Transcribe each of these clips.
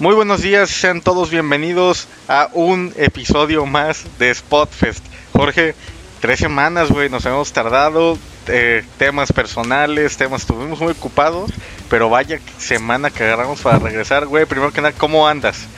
Muy buenos días, sean todos bienvenidos a un episodio más de Spotfest. Jorge, tres semanas, güey, nos hemos tardado, eh, temas personales, temas, estuvimos muy ocupados, pero vaya semana que agarramos para regresar, güey. Primero que nada, ¿cómo andas?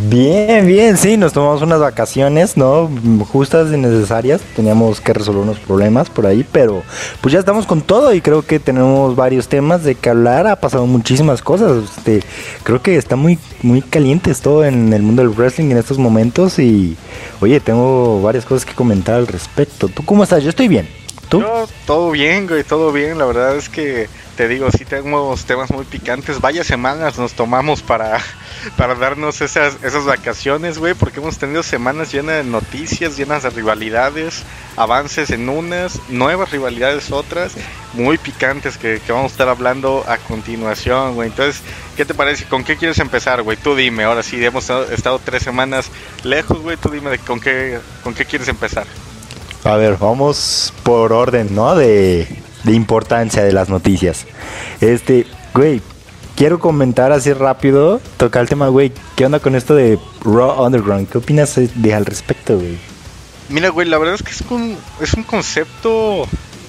Bien, bien, sí, nos tomamos unas vacaciones, ¿no? Justas y necesarias. Teníamos que resolver unos problemas por ahí, pero pues ya estamos con todo y creo que tenemos varios temas de que hablar. Ha pasado muchísimas cosas. Este, creo que está muy, muy caliente todo en el mundo del wrestling en estos momentos y, oye, tengo varias cosas que comentar al respecto. ¿Tú cómo estás? Yo estoy bien. ¿Tú? Yo, todo bien, güey, todo bien. La verdad es que te digo, sí tenemos temas muy picantes. Vaya semanas nos tomamos para, para darnos esas, esas vacaciones, güey, porque hemos tenido semanas llenas de noticias, llenas de rivalidades, avances en unas, nuevas rivalidades otras, muy picantes que, que vamos a estar hablando a continuación, güey. Entonces, ¿qué te parece? ¿Con qué quieres empezar, güey? Tú dime, ahora sí, hemos estado tres semanas lejos, güey, tú dime de con qué, con qué quieres empezar. A ver, vamos por orden, ¿no? De, de importancia de las noticias. Este, güey, quiero comentar así rápido, tocar el tema, güey. ¿Qué onda con esto de Raw Underground? ¿Qué opinas de al respecto, güey? Mira, güey, la verdad es que es un, es un concepto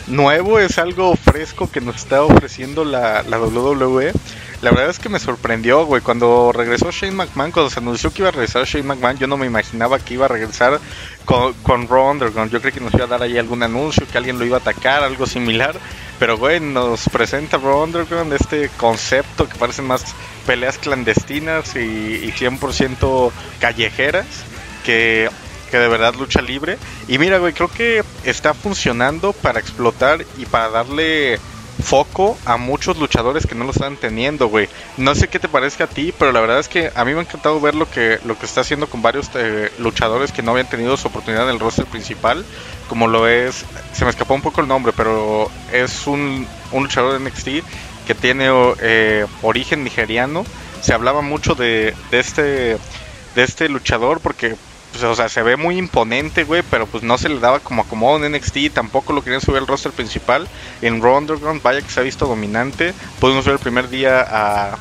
nuevo, es algo fresco que nos está ofreciendo la, la WWE. La verdad es que me sorprendió, güey. Cuando regresó Shane McMahon, cuando se anunció que iba a regresar Shane McMahon, yo no me imaginaba que iba a regresar con, con Raw Underground. Yo creí que nos iba a dar ahí algún anuncio, que alguien lo iba a atacar, algo similar. Pero, güey, nos presenta Raw Underground este concepto que parecen más peleas clandestinas y, y 100% callejeras. Que que de verdad lucha libre. Y mira, güey, creo que está funcionando para explotar y para darle foco a muchos luchadores que no lo están teniendo, güey. No sé qué te parezca a ti, pero la verdad es que a mí me ha encantado ver lo que lo que está haciendo con varios eh, luchadores que no habían tenido su oportunidad en el roster principal, como lo es, se me escapó un poco el nombre, pero es un, un luchador de NXT que tiene eh, origen nigeriano. Se hablaba mucho de, de este de este luchador porque pues, o sea, se ve muy imponente, güey, pero pues no se le daba como acomodo en NXT, tampoco lo querían subir al roster principal. En Raw Underground, vaya que se ha visto dominante. Pudimos ver el primer día a,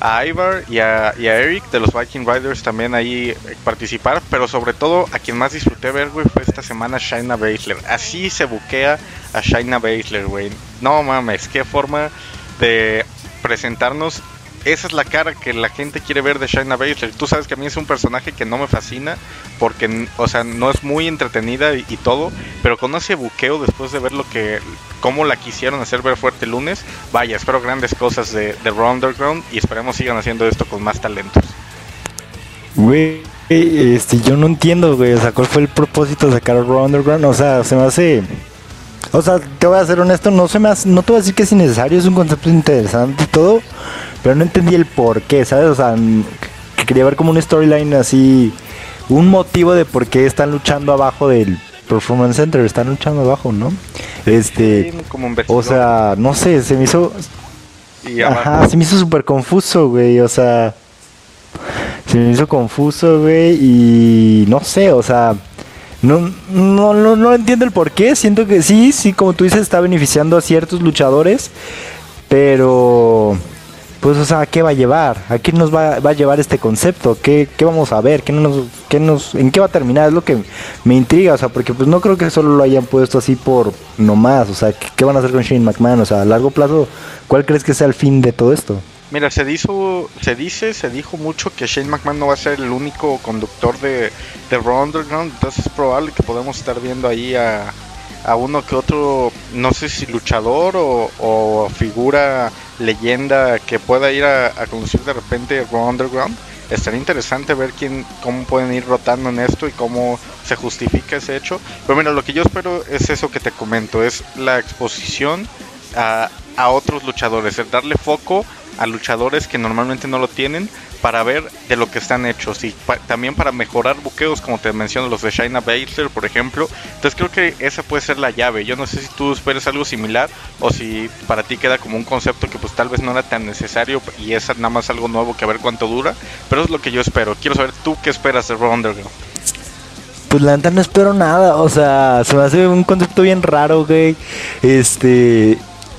a Ivar y a, a, Eric de los Viking Riders también ahí participar, pero sobre todo a quien más disfruté ver, güey, fue esta semana Shaina Baszler. Así se buquea a Shaina Baszler, güey. No mames, qué forma de presentarnos esa es la cara que la gente quiere ver de Shayna Baszler. Tú sabes que a mí es un personaje que no me fascina porque, o sea, no es muy entretenida y, todo, pero con ese buqueo después de ver lo que, cómo la quisieron hacer ver fuerte el lunes, vaya, espero grandes cosas de, de Raw Underground y esperemos sigan haciendo esto con más talentos. Güey, este, yo no entiendo, güey, o sea, ¿cuál fue el propósito de sacar Raw Underground? O sea, se me hace... O sea, te voy a ser honesto, no se me hace, no te voy a decir que es innecesario, es un concepto interesante y todo, pero no entendí el por qué, ¿sabes? O sea, que quería ver como una storyline así, un motivo de por qué están luchando abajo del Performance Center, están luchando abajo, ¿no? Este, Sí, como un o sea, no sé, se me hizo, y ajá, se me hizo súper confuso, güey, o sea, se me hizo confuso, güey, y no sé, o sea, no, no, no, no entiendo el por qué, siento que sí, sí, como tú dices, está beneficiando a ciertos luchadores, pero pues, o sea, ¿a qué va a llevar? ¿A qué nos va, va a llevar este concepto? ¿Qué, ¿Qué, vamos a ver? ¿Qué nos, qué nos, ¿En qué va a terminar? Es lo que me intriga, o sea, porque pues no creo que solo lo hayan puesto así por nomás, o sea, ¿qué, qué van a hacer con Shane McMahon? O sea, a largo plazo, ¿cuál crees que sea el fin de todo esto? Mira, se dijo, se dice, se dijo mucho que Shane McMahon no va a ser el único conductor de, de Raw Underground, entonces es probable que podamos estar viendo ahí a, a uno que otro, no sé si luchador o, figura leyenda que pueda ir a, a, conducir de repente Raw Underground. Estaría interesante ver quién, cómo pueden ir rotando en esto y cómo se justifica ese hecho. Pero mira, lo que yo espero es eso que te comento, es la exposición a, a otros luchadores, el darle foco a luchadores que normalmente no lo tienen para ver de lo que están hechos. Y pa también para mejorar buqueos como te menciono los de Shayna Baszler por ejemplo. Entonces creo que esa puede ser la llave. Yo no sé si tú esperes algo similar o si para ti queda como un concepto que pues tal vez no era tan necesario y es nada más algo nuevo que a ver cuánto dura pero es lo que yo espero. Quiero saber tú qué esperas de Raw Underground. Pues la neta no espero nada, o sea, se me hace un concepto bien raro, güey. Este,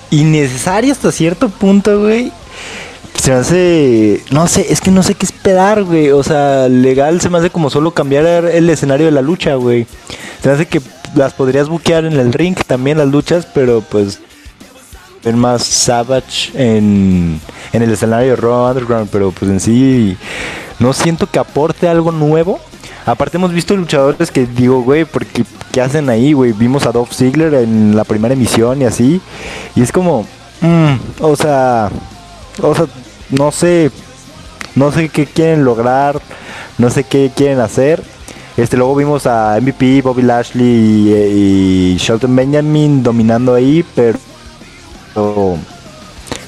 innecesario hasta cierto punto, güey. Se hace, no sé, es que no sé qué esperar, güey. O sea, legal se me hace como solo cambiar el escenario de la lucha, güey. Se me hace que las podrías buquear en el ring también las luchas, pero pues ver más Savage en, en el escenario de Raw Underground, pero pues en sí no siento que aporte algo nuevo. Aparte hemos visto luchadores que digo, güey, porque ¿qué hacen ahí, güey? Vimos a Dolph Ziggler en la primera emisión y así. Y es como, mm, o sea, o sea, no sé, no sé qué quieren lograr, no sé qué quieren hacer. Este, luego vimos a MVP, Bobby Lashley y, Shelton Benjamin dominando ahí, pero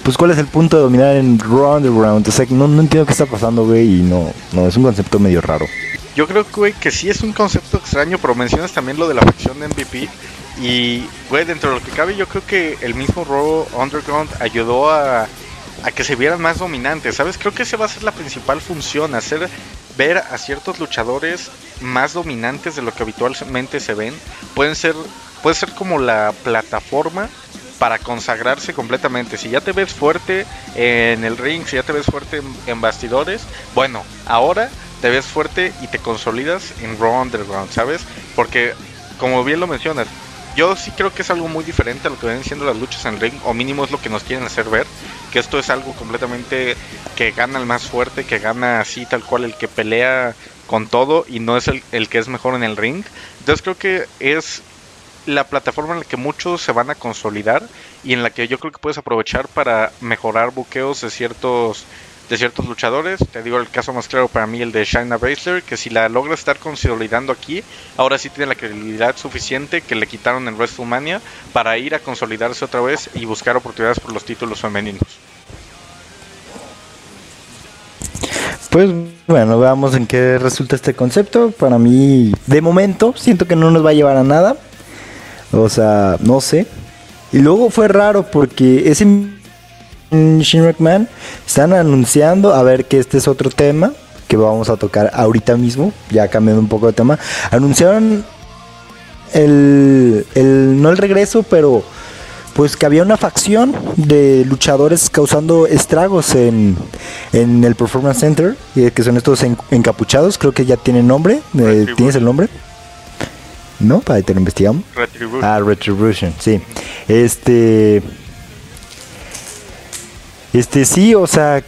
pues cuál es el punto de dominar en Raw Underground. O sea, no, no entiendo qué está pasando, güey, y no, no, es un concepto medio raro. Yo creo, güey, que sí es un concepto extraño, pero mencionas también lo de la facción de MVP. Y, güey, dentro de lo que cabe, yo creo que el mismo Raw Underground ayudó a, a que se vieran más dominantes, ¿sabes? Creo que esa va a ser la principal función, hacer ver a ciertos luchadores más dominantes de lo que habitualmente se ven. Pueden ser, puede ser como la plataforma para consagrarse completamente. Si ya te ves fuerte en el ring, si ya te ves fuerte en, bastidores, bueno, ahora te ves fuerte y te consolidas en Raw Underground, ¿sabes? Porque, como bien lo mencionas, yo sí creo que es algo muy diferente a lo que ven siendo las luchas en ring, o mínimo es lo que nos quieren hacer ver, que esto es algo completamente que gana el más fuerte, que gana así tal cual el que pelea con todo y no es el, el que es mejor en el ring. Entonces creo que es la plataforma en la que muchos se van a consolidar y en la que yo creo que puedes aprovechar para mejorar buqueos de ciertos de ciertos luchadores. Te digo el caso más claro para mí el de Shayna Baszler, que si la logra estar consolidando aquí, ahora sí tiene la credibilidad suficiente que le quitaron en WrestleMania para ir a consolidarse otra vez y buscar oportunidades por los títulos femeninos. Pues bueno, veamos en qué resulta este concepto. Para mí, de momento, siento que no nos va a llevar a nada. O sea, no sé. Y luego fue raro porque ese Shin McMahon están anunciando, a ver que este es otro tema que vamos a tocar ahorita mismo, ya cambiando un poco de tema. Anunciaron el, el no el regreso, pero pues que había una facción de luchadores causando estragos en, en el Performance Center, que son estos encapuchados, creo que ya tienen nombre, eh, ¿tienes el nombre? ¿No? Para que te lo investigamos. Retribution. Ah, Retribution, sí. Este. Este sí, o sea,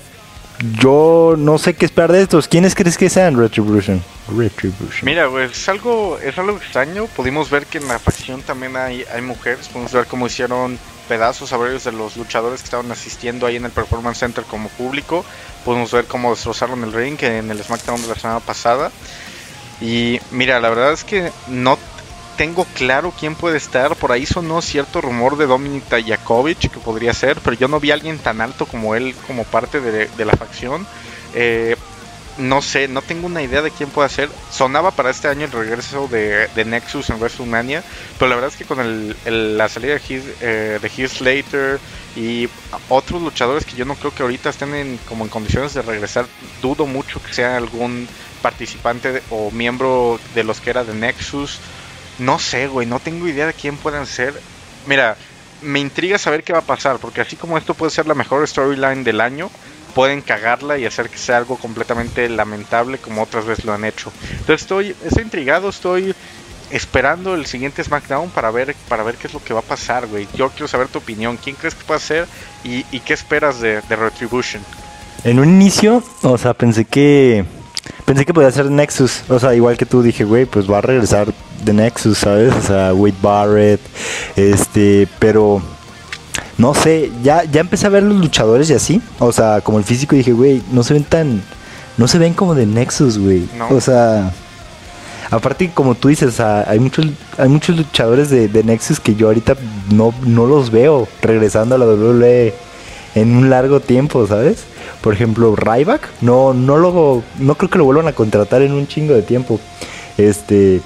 yo no sé qué esperar de estos. ¿Quiénes crees que sean Retribution? Retribution. Mira, pues es algo, es algo extraño. Pudimos ver que en la facción también hay, hay mujeres. Pudimos ver cómo hicieron pedazos a varios de los luchadores que estaban asistiendo ahí en el Performance Center como público. Pudimos ver cómo destrozaron el ring en el SmackDown de la semana pasada. Y mira, la verdad es que no tengo claro quién puede estar. Por ahí sonó cierto rumor de Dominic Tajakovic que podría ser, pero yo no vi a alguien tan alto como él como parte de, la facción. Eh, no sé, no tengo una idea de quién puede ser. Sonaba para este año el regreso de, Nexus en WrestleMania, pero la verdad es que con el, la salida eh, de Heath Slater y otros luchadores que yo no creo que ahorita estén en, como en condiciones de regresar, dudo mucho que sea algún participante o miembro de los que era de Nexus. No sé, güey, no tengo idea de quién pueden ser. Mira, me intriga saber qué va a pasar, porque así como esto puede ser la mejor storyline del año, pueden cagarla y hacer que sea algo completamente lamentable como otras veces lo han hecho. Entonces estoy, estoy intrigado, estoy esperando el siguiente SmackDown para ver, para ver qué es lo que va a pasar, güey. Yo quiero saber tu opinión, quién crees que puede ser y, qué esperas de, de Retribution. En un inicio, o sea, pensé que pensé que podía ser Nexus, o sea, igual que tú dije, güey, pues va a regresar de Nexus, ¿sabes? O sea, Wade Barrett, este, pero no sé, ya, ya empecé a ver los luchadores y así, o sea, como el físico dije, güey, no se ven tan, no se ven como de Nexus, güey. O sea, aparte como tú dices, hay muchos, hay muchos luchadores de, de, Nexus que yo ahorita no, no los veo regresando a la WWE en un largo tiempo, ¿sabes? Por ejemplo, Ryback, no, no lo, no creo que lo vuelvan a contratar en un chingo de tiempo. Este,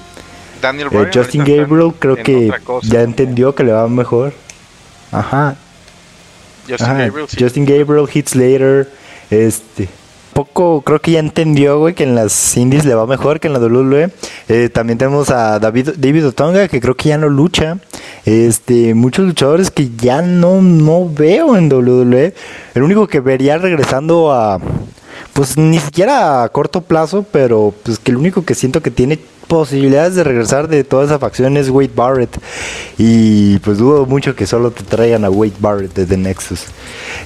Daniel eh, Justin Gabriel creo que ya entendió que le va mejor. Ajá. Justin Gabriel, sí. Justin Gabriel, Hits Later, este poco creo que ya entendió, güey, que en las indies le va mejor que en la WWE. Eh, también tenemos a David, David Otonga, que creo que ya no lucha. Este, muchos luchadores que ya no, no veo en WWE. El único que vería regresando a, pues ni siquiera a corto plazo, pero pues que el único que siento que tiene posibilidades de regresar de toda esa facción es Wade Barrett. Y pues dudo mucho que solo te traigan a Wade Barrett desde Nexus.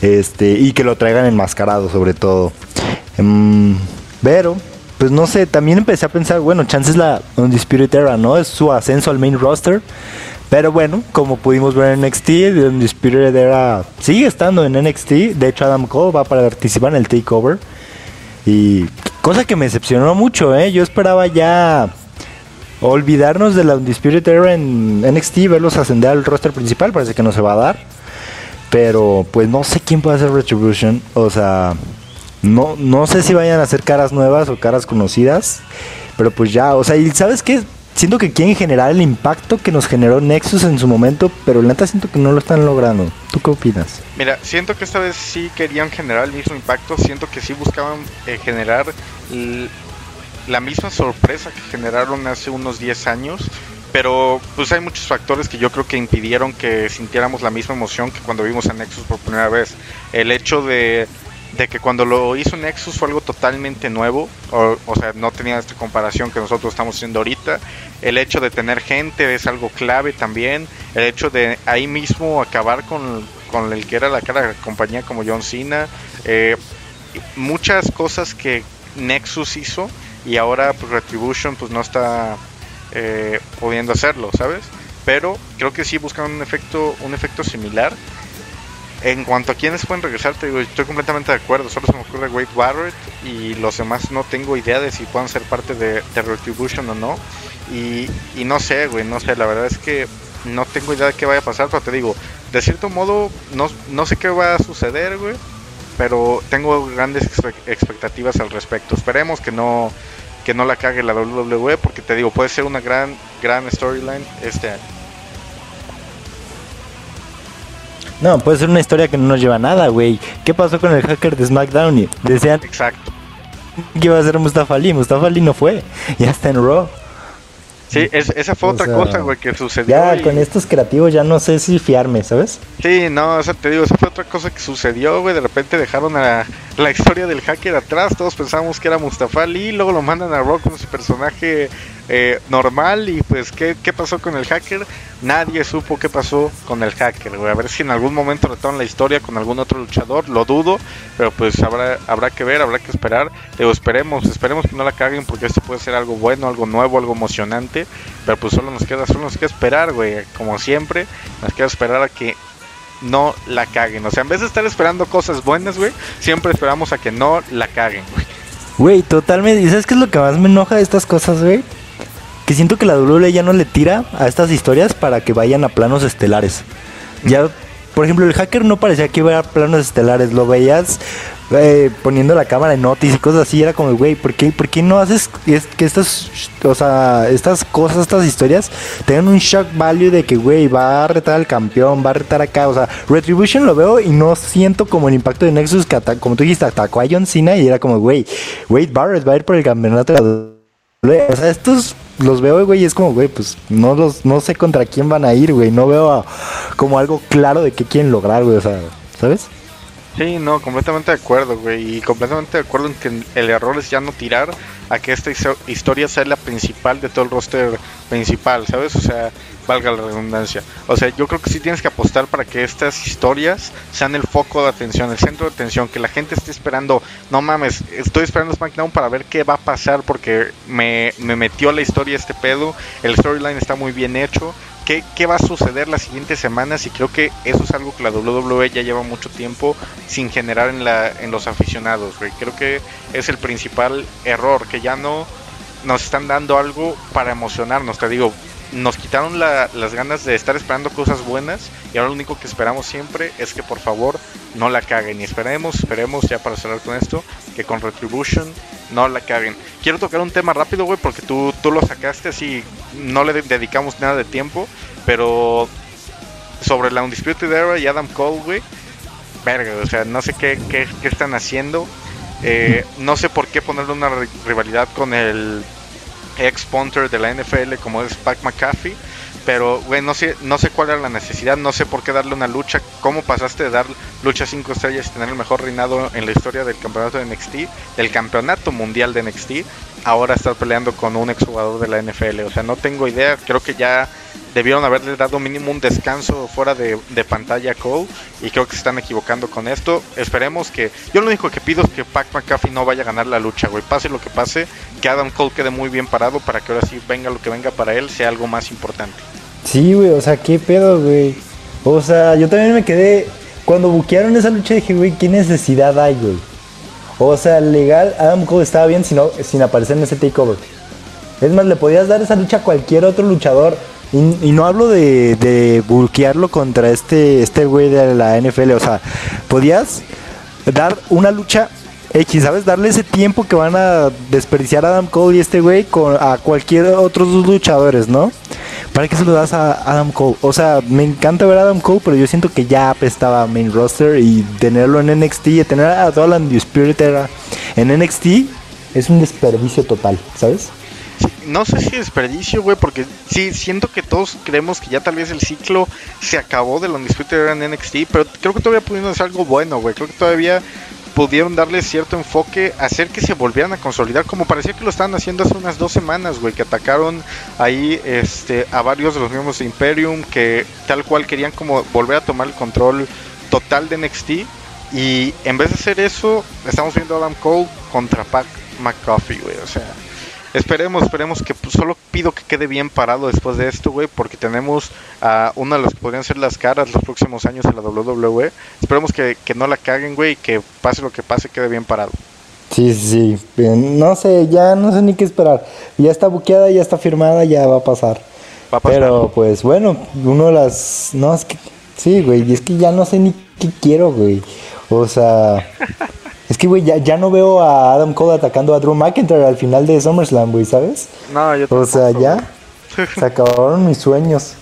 Este, y que lo traigan enmascarado sobre todo. Em, pero, pues no sé, también empecé a pensar, bueno, chances la Undisputed Era, ¿no? Es su ascenso al main roster. Pero bueno, como pudimos ver en NXT, The Undisputed Era sigue estando en NXT. De hecho, Adam Cole va para participar en el Takeover. Y cosa que me decepcionó mucho, ¿eh? Yo esperaba ya olvidarnos de la Undisputed Era en NXT, verlos ascender al roster principal, parece que no se va a dar. Pero pues no sé quién puede hacer Retribution. O sea, no, no sé si vayan a hacer caras nuevas o caras conocidas. Pero pues ya, o sea, y sabes qué? Siento que quieren generar el impacto que nos generó Nexus en su momento, pero neta siento que no lo están logrando. ¿Tú qué opinas? Mira, siento que esta vez sí querían generar el mismo impacto, siento que sí buscaban eh, generar la misma sorpresa que generaron hace unos 10 años, pero pues hay muchos factores que yo creo que impidieron que sintiéramos la misma emoción que cuando vimos a Nexus por primera vez. El hecho de, que cuando lo hizo Nexus fue algo totalmente nuevo, o, o, sea, no tenía esta comparación que nosotros estamos haciendo ahorita. El hecho de tener gente es algo clave también. El hecho de ahí mismo acabar con, con el que era la cara de la compañía como John Cena. Eh, muchas cosas que Nexus hizo y ahora pues Retribution pues no está eh, pudiendo hacerlo, ¿sabes? Pero creo que sí buscan un efecto, un efecto similar. En cuanto a quienes pueden regresar, te digo, estoy completamente de acuerdo. Solo se me ocurre Wade Barrett y los demás no tengo idea de si puedan ser parte de, Retribution o no. Y, y, no sé, güey, no sé. La verdad es que no tengo idea de qué vaya a pasar, pero te digo, de cierto modo, no, no sé qué va a suceder, güey pero tengo grandes expectativas al respecto. Esperemos que no que no la cague la WWE porque te digo, puede ser una gran gran storyline este año. No, puede ser una historia que no nos lleva a nada, güey. ¿Qué pasó con el hacker de SmackDown? Decían Exacto. que iba a ser Mustafa Ali, Mustafa Ali no fue. Ya está en Raw. Sí, esa fue otra cosa, güey, que sucedió. Ya, con estos creativos ya no sé si fiarme, ¿sabes? Sí, no, o sea, te digo, esa fue otra cosa que sucedió, güey. De repente dejaron a la historia del hacker atrás. Todos pensábamos que era Mustafa Ali. Luego lo mandan a Rock con su personaje eh, normal. Y pues, ¿qué, ¿qué pasó con el hacker? Nadie supo qué pasó con el hacker, güey. A ver si en algún momento retoman la historia con algún otro luchador. Lo dudo, pero pues habrá, habrá que ver, habrá que esperar. Digo, esperemos, esperemos que no la caguen porque esto puede ser algo bueno, algo nuevo, algo emocionante. Pero pues solo nos queda, solo nos queda esperar, güey. Como siempre, nos queda esperar a que no la caguen. O sea, en vez de estar esperando cosas buenas, güey, siempre esperamos a que no la caguen, güey. Güey, totalmente. ¿Y sabes qué es lo que más me enoja de estas cosas, güey? Que siento que la WWE ya no le tira a estas historias para que vayan a planos estelares. Ya, por ejemplo, el hacker no parecía que iba a planos estelares, lo veías eh, poniendo la cámara en notis y cosas así, era como, güey, ¿por qué, ¿por qué no haces que estas, o sea, estas cosas, estas historias tengan un shock value de que, güey, va a retar al campeón, va a retar acá, o sea, Retribution lo veo y no siento como el impacto de Nexus que, como tú dijiste, atacó a John Cena y era como, güey, Wade Barrett va a ir por el campeonato o sea, estos los veo, güey, y es como, güey, pues no los, no sé contra quién van a ir, güey. No veo como algo claro de qué quieren lograr, güey. O sea, ¿sabes? Sí, no, completamente de acuerdo, güey. Y completamente de acuerdo en que el error es ya no tirar a que esta historia sea la principal de todo el roster principal, ¿sabes? O sea, valga la redundancia. O sea, yo creo que sí tienes que apostar para que estas historias sean el foco de atención, el centro de atención, que la gente esté esperando, no mames, estoy esperando SmackDown para ver qué va a pasar porque me, me metió la historia este pedo, el storyline está muy bien hecho, ¿Qué, ¿qué, va a suceder las siguientes semanas y creo que eso es algo que la WWE ya lleva mucho tiempo sin generar en, la, en los aficionados. Creo que es el principal error, que ya no nos están dando algo para emocionarnos, te digo, nos quitaron las ganas de estar esperando cosas buenas y ahora lo único que esperamos siempre es que por favor no la caguen y esperemos, esperemos ya para cerrar con esto, que con Retribution no la caguen. Quiero tocar un tema rápido, güey, porque tú, tú lo sacaste así, no le dedicamos nada de tiempo, pero sobre la Undisputed Era y Adam Cole, güey, verga, o sea, no sé qué, qué, qué están haciendo. Eh, no sé por qué ponerle una rivalidad con el ex punter de la NFL como es Pac McAfee, Pero, güey, no sé, no sé cuál era la necesidad, no sé por qué darle una lucha. ¿Cómo pasaste de dar lucha 5 estrellas y tener el mejor reinado en la historia del campeonato de NXT, del campeonato mundial de NXT, ahora estar peleando con un exjugador de la NFL? O sea, no tengo idea. Creo que ya debieron haberle dado mínimo un descanso fuera de, pantalla a Cole y creo que se están equivocando con esto. Esperemos que. Yo lo único que pido es que Pac McAfee no vaya a ganar la lucha, güey. Pase lo que pase, que Adam Cole quede muy bien parado para que ahora sí venga lo que venga para él sea algo más importante. Sí, güey, o sea, qué pedo, güey. O sea, yo también me quedé. Cuando buquearon esa lucha dije, güey, ¿qué necesidad hay, güey? O sea, legal, Adam Cole estaba bien sin, sin aparecer en ese takeover. Es más, le podías dar esa lucha a cualquier otro luchador y, no hablo de, de bulkearlo contra este este güey de la NFL. O sea, podías dar una lucha X, ¿sabes? Darle ese tiempo que van a desperdiciar a Adam Cole y este güey con, a cualquier otros dos luchadores, ¿no? ¿Para qué se lo das a Adam Cole? O sea, me encanta ver a Adam Cole, pero yo siento que ya apestaba main roster y tenerlo en NXT y tener a Dolan Spirit era en NXT es un desperdicio total, ¿sabes? No sé si desperdicio, güey, porque sí, siento que todos creemos que ya tal vez el ciclo se acabó de lo Undisputed en NXT, pero creo que todavía pudieron hacer algo bueno, güey. Creo que todavía pudieron darle cierto enfoque, hacer que se volvieran a consolidar, como parecía que lo estaban haciendo hace unas dos semanas, güey, que atacaron ahí este, a varios de los miembros de Imperium, que tal cual querían como volver a tomar el control total de NXT. Y en vez de hacer eso, estamos viendo a Adam Cole contra Pat McCoffey, güey. O sea, Esperemos, esperemos que pues, solo pido que quede bien parado después de esto, güey, porque tenemos a una de las que podrían ser las caras los próximos años en la WWE. Esperemos que, no la caguen, güey, y que pase lo que pase, quede bien parado. Sí, sí, sí. No sé, ya no sé ni qué esperar. Ya está buqueada, ya está firmada, ya va a pasar. Va a pasar. Pero pues bueno, uno de las... No, es que... Sí, güey, y es que ya no sé ni qué quiero, güey. O sea... Es que, güey, ya, ya no veo a Adam Cole atacando a Drew McIntyre al final de SummerSlam, güey, ¿sabes? No, yo tampoco, O sea, ya se acabaron mis sueños.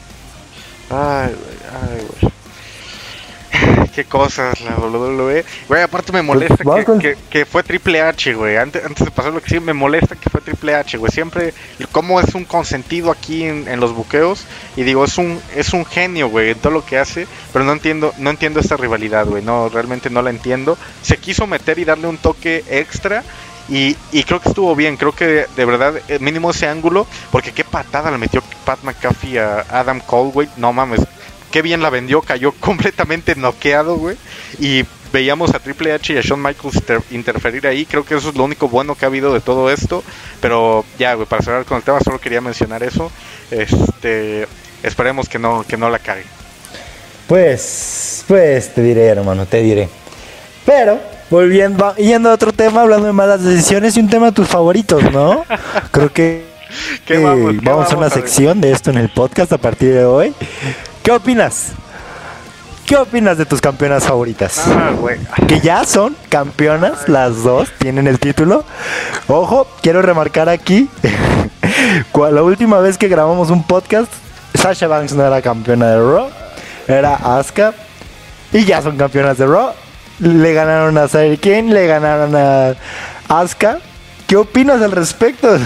Ay, güey, ay, güey qué cosas la WWE. Güey, aparte me molesta que, fue Triple H, güey. Antes, antes de pasar lo que sí, me molesta que fue Triple H, güey. Siempre, como es un consentido aquí en, los buqueos. Y digo, es un, es un genio, güey, en todo lo que hace. Pero no entiendo, no entiendo esta rivalidad, güey. No, realmente no la entiendo. Se quiso meter y darle un toque extra. Y, y, creo que estuvo bien, creo que de verdad, eh, mínimo ese ángulo, porque qué patada le metió Pat McAfee a Adam Cole, güey, no mames, qué bien la vendió, cayó completamente noqueado, güey. Y veíamos a Triple H y a Shawn Michaels interferir ahí. Creo que eso es lo único bueno que ha habido de todo esto. Pero ya, güey, para cerrar con el tema, solo quería mencionar eso. Este, esperemos que no, que no la cague. Pues, pues te diré, hermano, te diré. Pero, volviendo, yendo a otro tema, hablando de malas decisiones y un tema de tus favoritos, ¿no? Creo que vamos, vamos, a una sección de esto en el podcast a partir de hoy. ¿Qué opinas? ¿Qué opinas de tus campeonas favoritas? Ah, que ya son campeonas, las dos tienen el título. Ojo, quiero remarcar aquí, la última vez que grabamos un podcast, Sasha Banks no era campeona de Raw, era Asuka. Y ya son campeonas de Raw. Le ganaron a Kane, le ganaron a Asuka. ¿Qué opinas al respecto?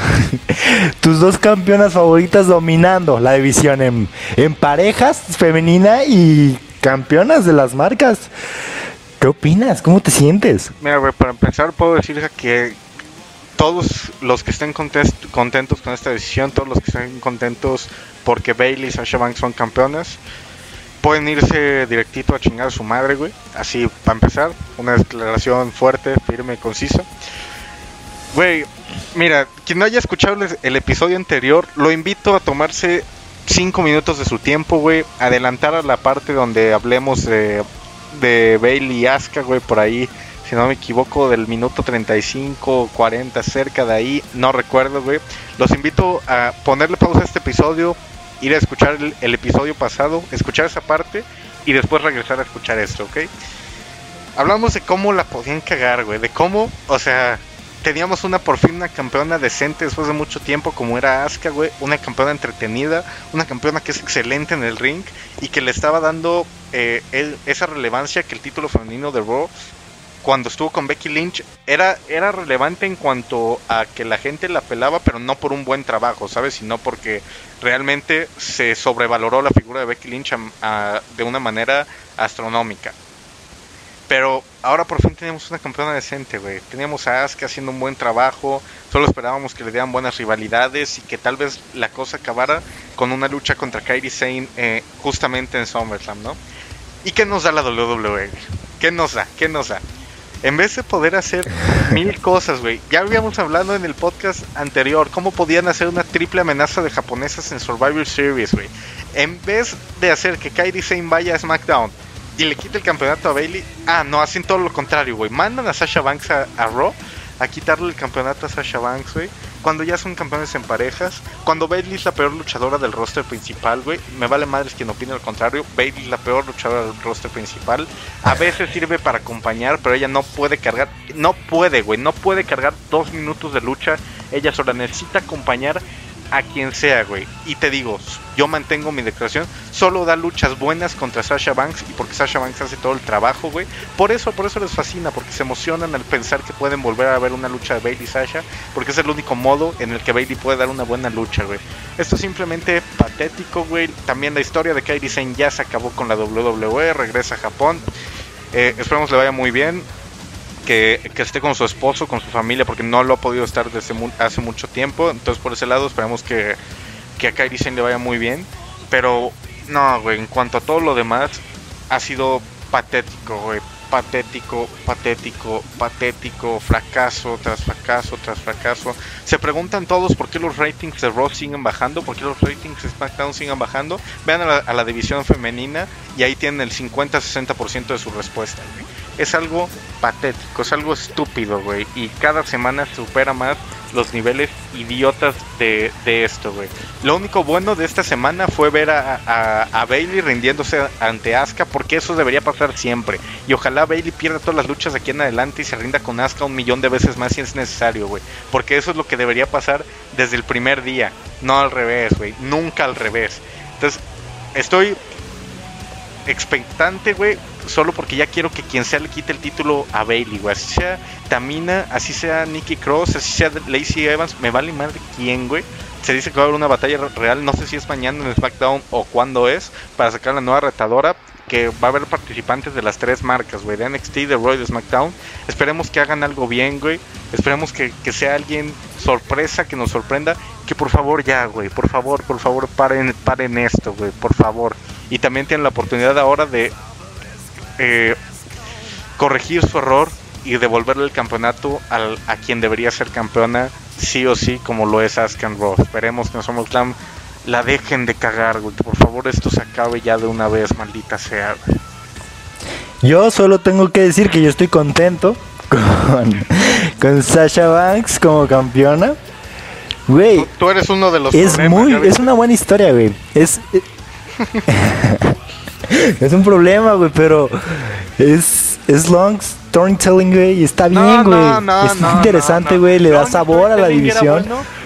Tus dos campeonas favoritas dominando la división en, parejas femenina y campeonas de las marcas. ¿Qué opinas? ¿Cómo te sientes? Mira, güey, para empezar puedo decir que todos los que estén contentos con esta decisión, todos los que estén contentos porque Bailey y Sasha Banks son campeonas, pueden irse directito a chingar a su madre, güey. Así, para empezar, una declaración fuerte, firme y concisa. Güey, mira, quien no haya escuchado el episodio anterior, lo invito a tomarse cinco minutos de su tiempo, güey. Adelantar a la parte donde hablemos de, de Bailey y Asuka, güey, por ahí. Si no me equivoco, del minuto 35, 40, cerca de ahí. No recuerdo, güey. Los invito a ponerle pausa a este episodio, ir a escuchar el, el episodio pasado, escuchar esa parte y después regresar a escuchar esto, ¿ok? Hablamos de cómo la podían cagar, güey. De cómo, o sea, teníamos una por fin una campeona decente después de mucho tiempo como era Asuka, güey, una campeona entretenida, una campeona que es excelente en el ring y que le estaba dando eh, esa relevancia que el título femenino de Raw cuando estuvo con Becky Lynch era, era relevante en cuanto a que la gente la pelaba, pero no por un buen trabajo, ¿sabes? Sino porque realmente se sobrevaloró la figura de Becky Lynch de una manera astronómica. Pero ahora por fin tenemos una campeona decente, güey. Teníamos a Asuka haciendo un buen trabajo. Solo esperábamos que le dieran buenas rivalidades y que tal vez la cosa acabara con una lucha contra Kairi Sane eh, justamente en SummerSlam, ¿no? ¿Y qué nos da la WWE? ¿Qué nos da? ¿Qué nos da? En vez de poder hacer mil cosas, güey. Ya habíamos hablado en el podcast anterior cómo podían hacer una triple amenaza de japonesas en Survivor Series, güey. En vez de hacer que Kairi Sane vaya a SmackDown y le quite el campeonato a Bailey, ah, no, hacen todo lo contrario, güey. Mandan a Sasha Banks a, a Raw a quitarle el campeonato a Sasha Banks, güey. Cuando ya son campeones en parejas. Cuando Bailey es la peor luchadora del roster principal, güey. Me vale madres quien opine lo contrario. Bailey es la peor luchadora del roster principal. A veces sirve para acompañar, pero ella no puede cargar. No puede, güey. No puede cargar dos minutos de lucha. Ella sola necesita acompañar a quien sea, güey. Y te digo, yo mantengo mi declaración. Solo da luchas buenas contra Sasha Banks y porque Sasha Banks hace todo el trabajo, güey. Por eso, por eso les fascina, porque se emocionan al pensar que pueden volver a ver una lucha de Bailey y Sasha, porque es el único modo en el que Bailey puede dar una buena lucha, güey. Esto es simplemente patético, güey. También la historia de Kairi Sane ya se acabó con la WWE, regresa a Japón. Eh, esperemos le vaya muy bien que, esté con su esposo, con su familia, porque no lo ha podido estar desde hace mucho tiempo. Entonces, por ese lado, esperamos que, que a Kairi le vaya muy bien. Pero, no, güey, en cuanto a todo lo demás, ha sido patético, güey. Patético, patético, patético, fracaso tras fracaso tras fracaso. Se preguntan todos por qué los ratings de Raw siguen bajando, por qué los ratings de SmackDown siguen bajando. Vean a la, a la división femenina y ahí tienen el 50-60% de su respuesta, güey es algo patético, es algo estúpido, güey. Y cada semana supera más los niveles idiotas de, esto, güey. Lo único bueno de esta semana fue ver a, a, Bailey rindiéndose ante Asuka, porque eso debería pasar siempre. Y ojalá Bailey pierda todas las luchas aquí en adelante y se rinda con Asuka un millón de veces más si es necesario, güey. Porque eso es lo que debería pasar desde el primer día, no al revés, güey. Nunca al revés. Entonces, estoy expectante, güey, solo porque ya quiero que quien sea le quite el título a Bailey, güey. Así sea Tamina, así sea Nikki Cross, así sea Lacey Evans, me vale madre quién, güey. Se dice que va a haber una batalla real, no sé si es mañana en SmackDown o cuándo es, para sacar la nueva retadora. Que va a haber participantes de las tres marcas, güey, de NXT, de Roy, de SmackDown. Esperemos que hagan algo bien, güey. Esperemos que, que sea alguien sorpresa, que nos sorprenda. Que por favor ya, güey, por favor, por favor, paren, paren esto, güey, por favor. Y también tienen la oportunidad ahora de eh, corregir su error y devolverle el campeonato al, a quien debería ser campeona, sí o sí, como lo es Askan Roth. Esperemos que en Clan la dejen de cagar, güey. por favor esto se acabe ya de una vez, maldita sea. Yo solo tengo que decir que yo estoy contento con, con Sasha Banks como campeona. Güey, tú, eres uno de los Es muy, es una buena historia, güey. Es es un problema, güey, pero es, es long storytelling, güey, y está bien, güey. es interesante, güey, le da sabor a la división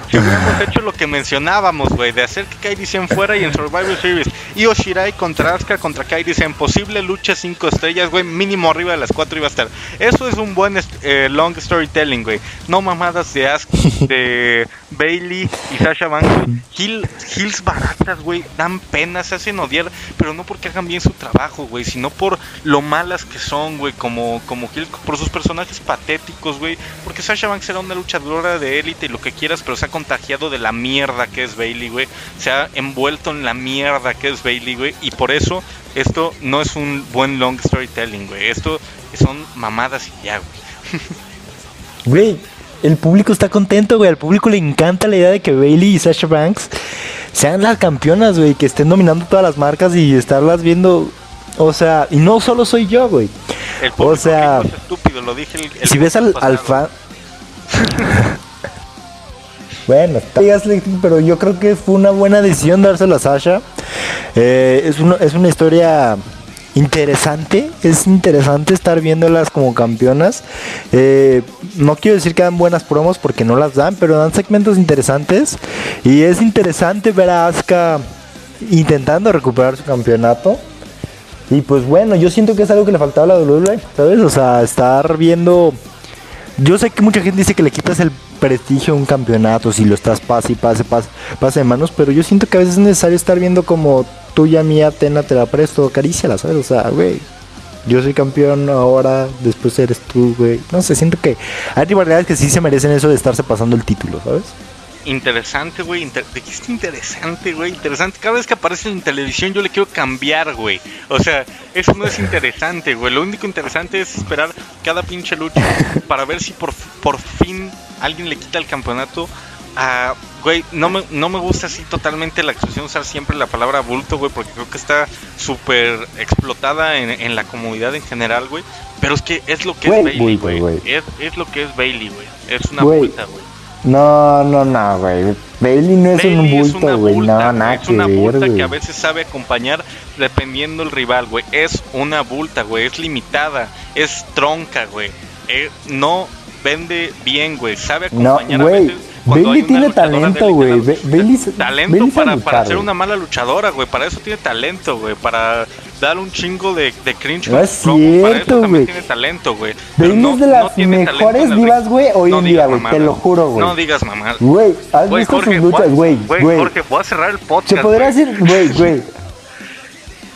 si hubiéramos hecho lo que mencionábamos, güey, de hacer que Kairi Sen fuera y en Survivor Series. Y Oshirai contra Asuka contra Kairi Sen. Posible lucha 5 estrellas, güey. Mínimo arriba de las 4 iba a estar. Eso es un buen eh, long storytelling, güey. No mamadas de Asuka, de Bailey y Sasha Banks, güey. Hills baratas, güey. Dan pena, se hacen odiar. Pero no porque hagan bien su trabajo, güey. Sino por lo malas que son, güey. Como, como Hills, por sus personajes patéticos, güey. Porque Sasha Banks era una luchadora de élite y lo que quieras, pero se ha contagiado de la mierda que es Bailey, güey. Se ha envuelto en la mierda que es Bailey, güey. Y por eso esto no es un buen long storytelling, güey. Esto son mamadas y ya, güey. Güey, el público está contento, güey. Al público le encanta la idea de que Bailey y Sasha Banks sean las campeonas, güey. Que estén dominando todas las marcas y estarlas viendo. O sea, y no solo soy yo, güey. O sea, estúpido, lo dije si ves al, al fan. Bueno, pero yo creo que fue una buena decisión dárselo a Sasha. Eh, es, es una historia interesante, es interesante estar viéndolas como campeonas. Eh, no quiero decir que dan buenas promos porque no las dan, pero dan segmentos interesantes. Y es interesante ver a Asuka intentando recuperar su campeonato. Y pues bueno, yo siento que es algo que le faltaba a la WWE, ¿sabes? O sea, estar viendo... Yo sé que mucha gente dice que le quitas el prestigio a un campeonato si lo estás pase y pase, pase, pase de manos, pero yo siento que a veces es necesario estar viendo como tuya, mía, Tena, te la presto, la ¿sabes? O sea, güey, yo soy campeón ahora, después eres tú, güey. No sé, siento que hay rivalidades que sí se merecen eso de estarse pasando el título, ¿sabes? Interesante, güey. ¿De qué está interesante, güey? Interesante. Cada vez que aparece en televisión yo le quiero cambiar, güey. O sea, eso no es interesante, güey. Lo único interesante es esperar cada pinche lucha para ver si por, por fin alguien le quita el campeonato a güey, no me, no me gusta así totalmente la expresión usar siempre la palabra bulto, güey, porque creo que está súper explotada en, en, la comunidad en general, güey. Pero es que es lo que es Bailey, güey. Es, es, lo que es Bailey, güey. Es una bulta, güey. No, no, no, güey. Bailey no es un bulto, güey. No, nada Es una bulta que a veces sabe acompañar dependiendo el rival, güey. Es una bulta, güey. Es limitada. Es tronca, güey. Eh, no vende bien, güey. Sabe acompañar no, a veces Bailey tiene talento, güey. Bailey talento para, para ser una mala luchadora, güey. Para eso tiene talento, güey. Para dar un chingo de, de cringe. No es cierto, güey. tiene talento, güey. Bailey es de las mejores divas, güey, hoy en día, güey. Te lo juro, güey. No digas mamá. Güey, ¿has visto sus luchas, güey? Güey, Jorge, voy a cerrar el podcast. Se podría decir, güey, güey.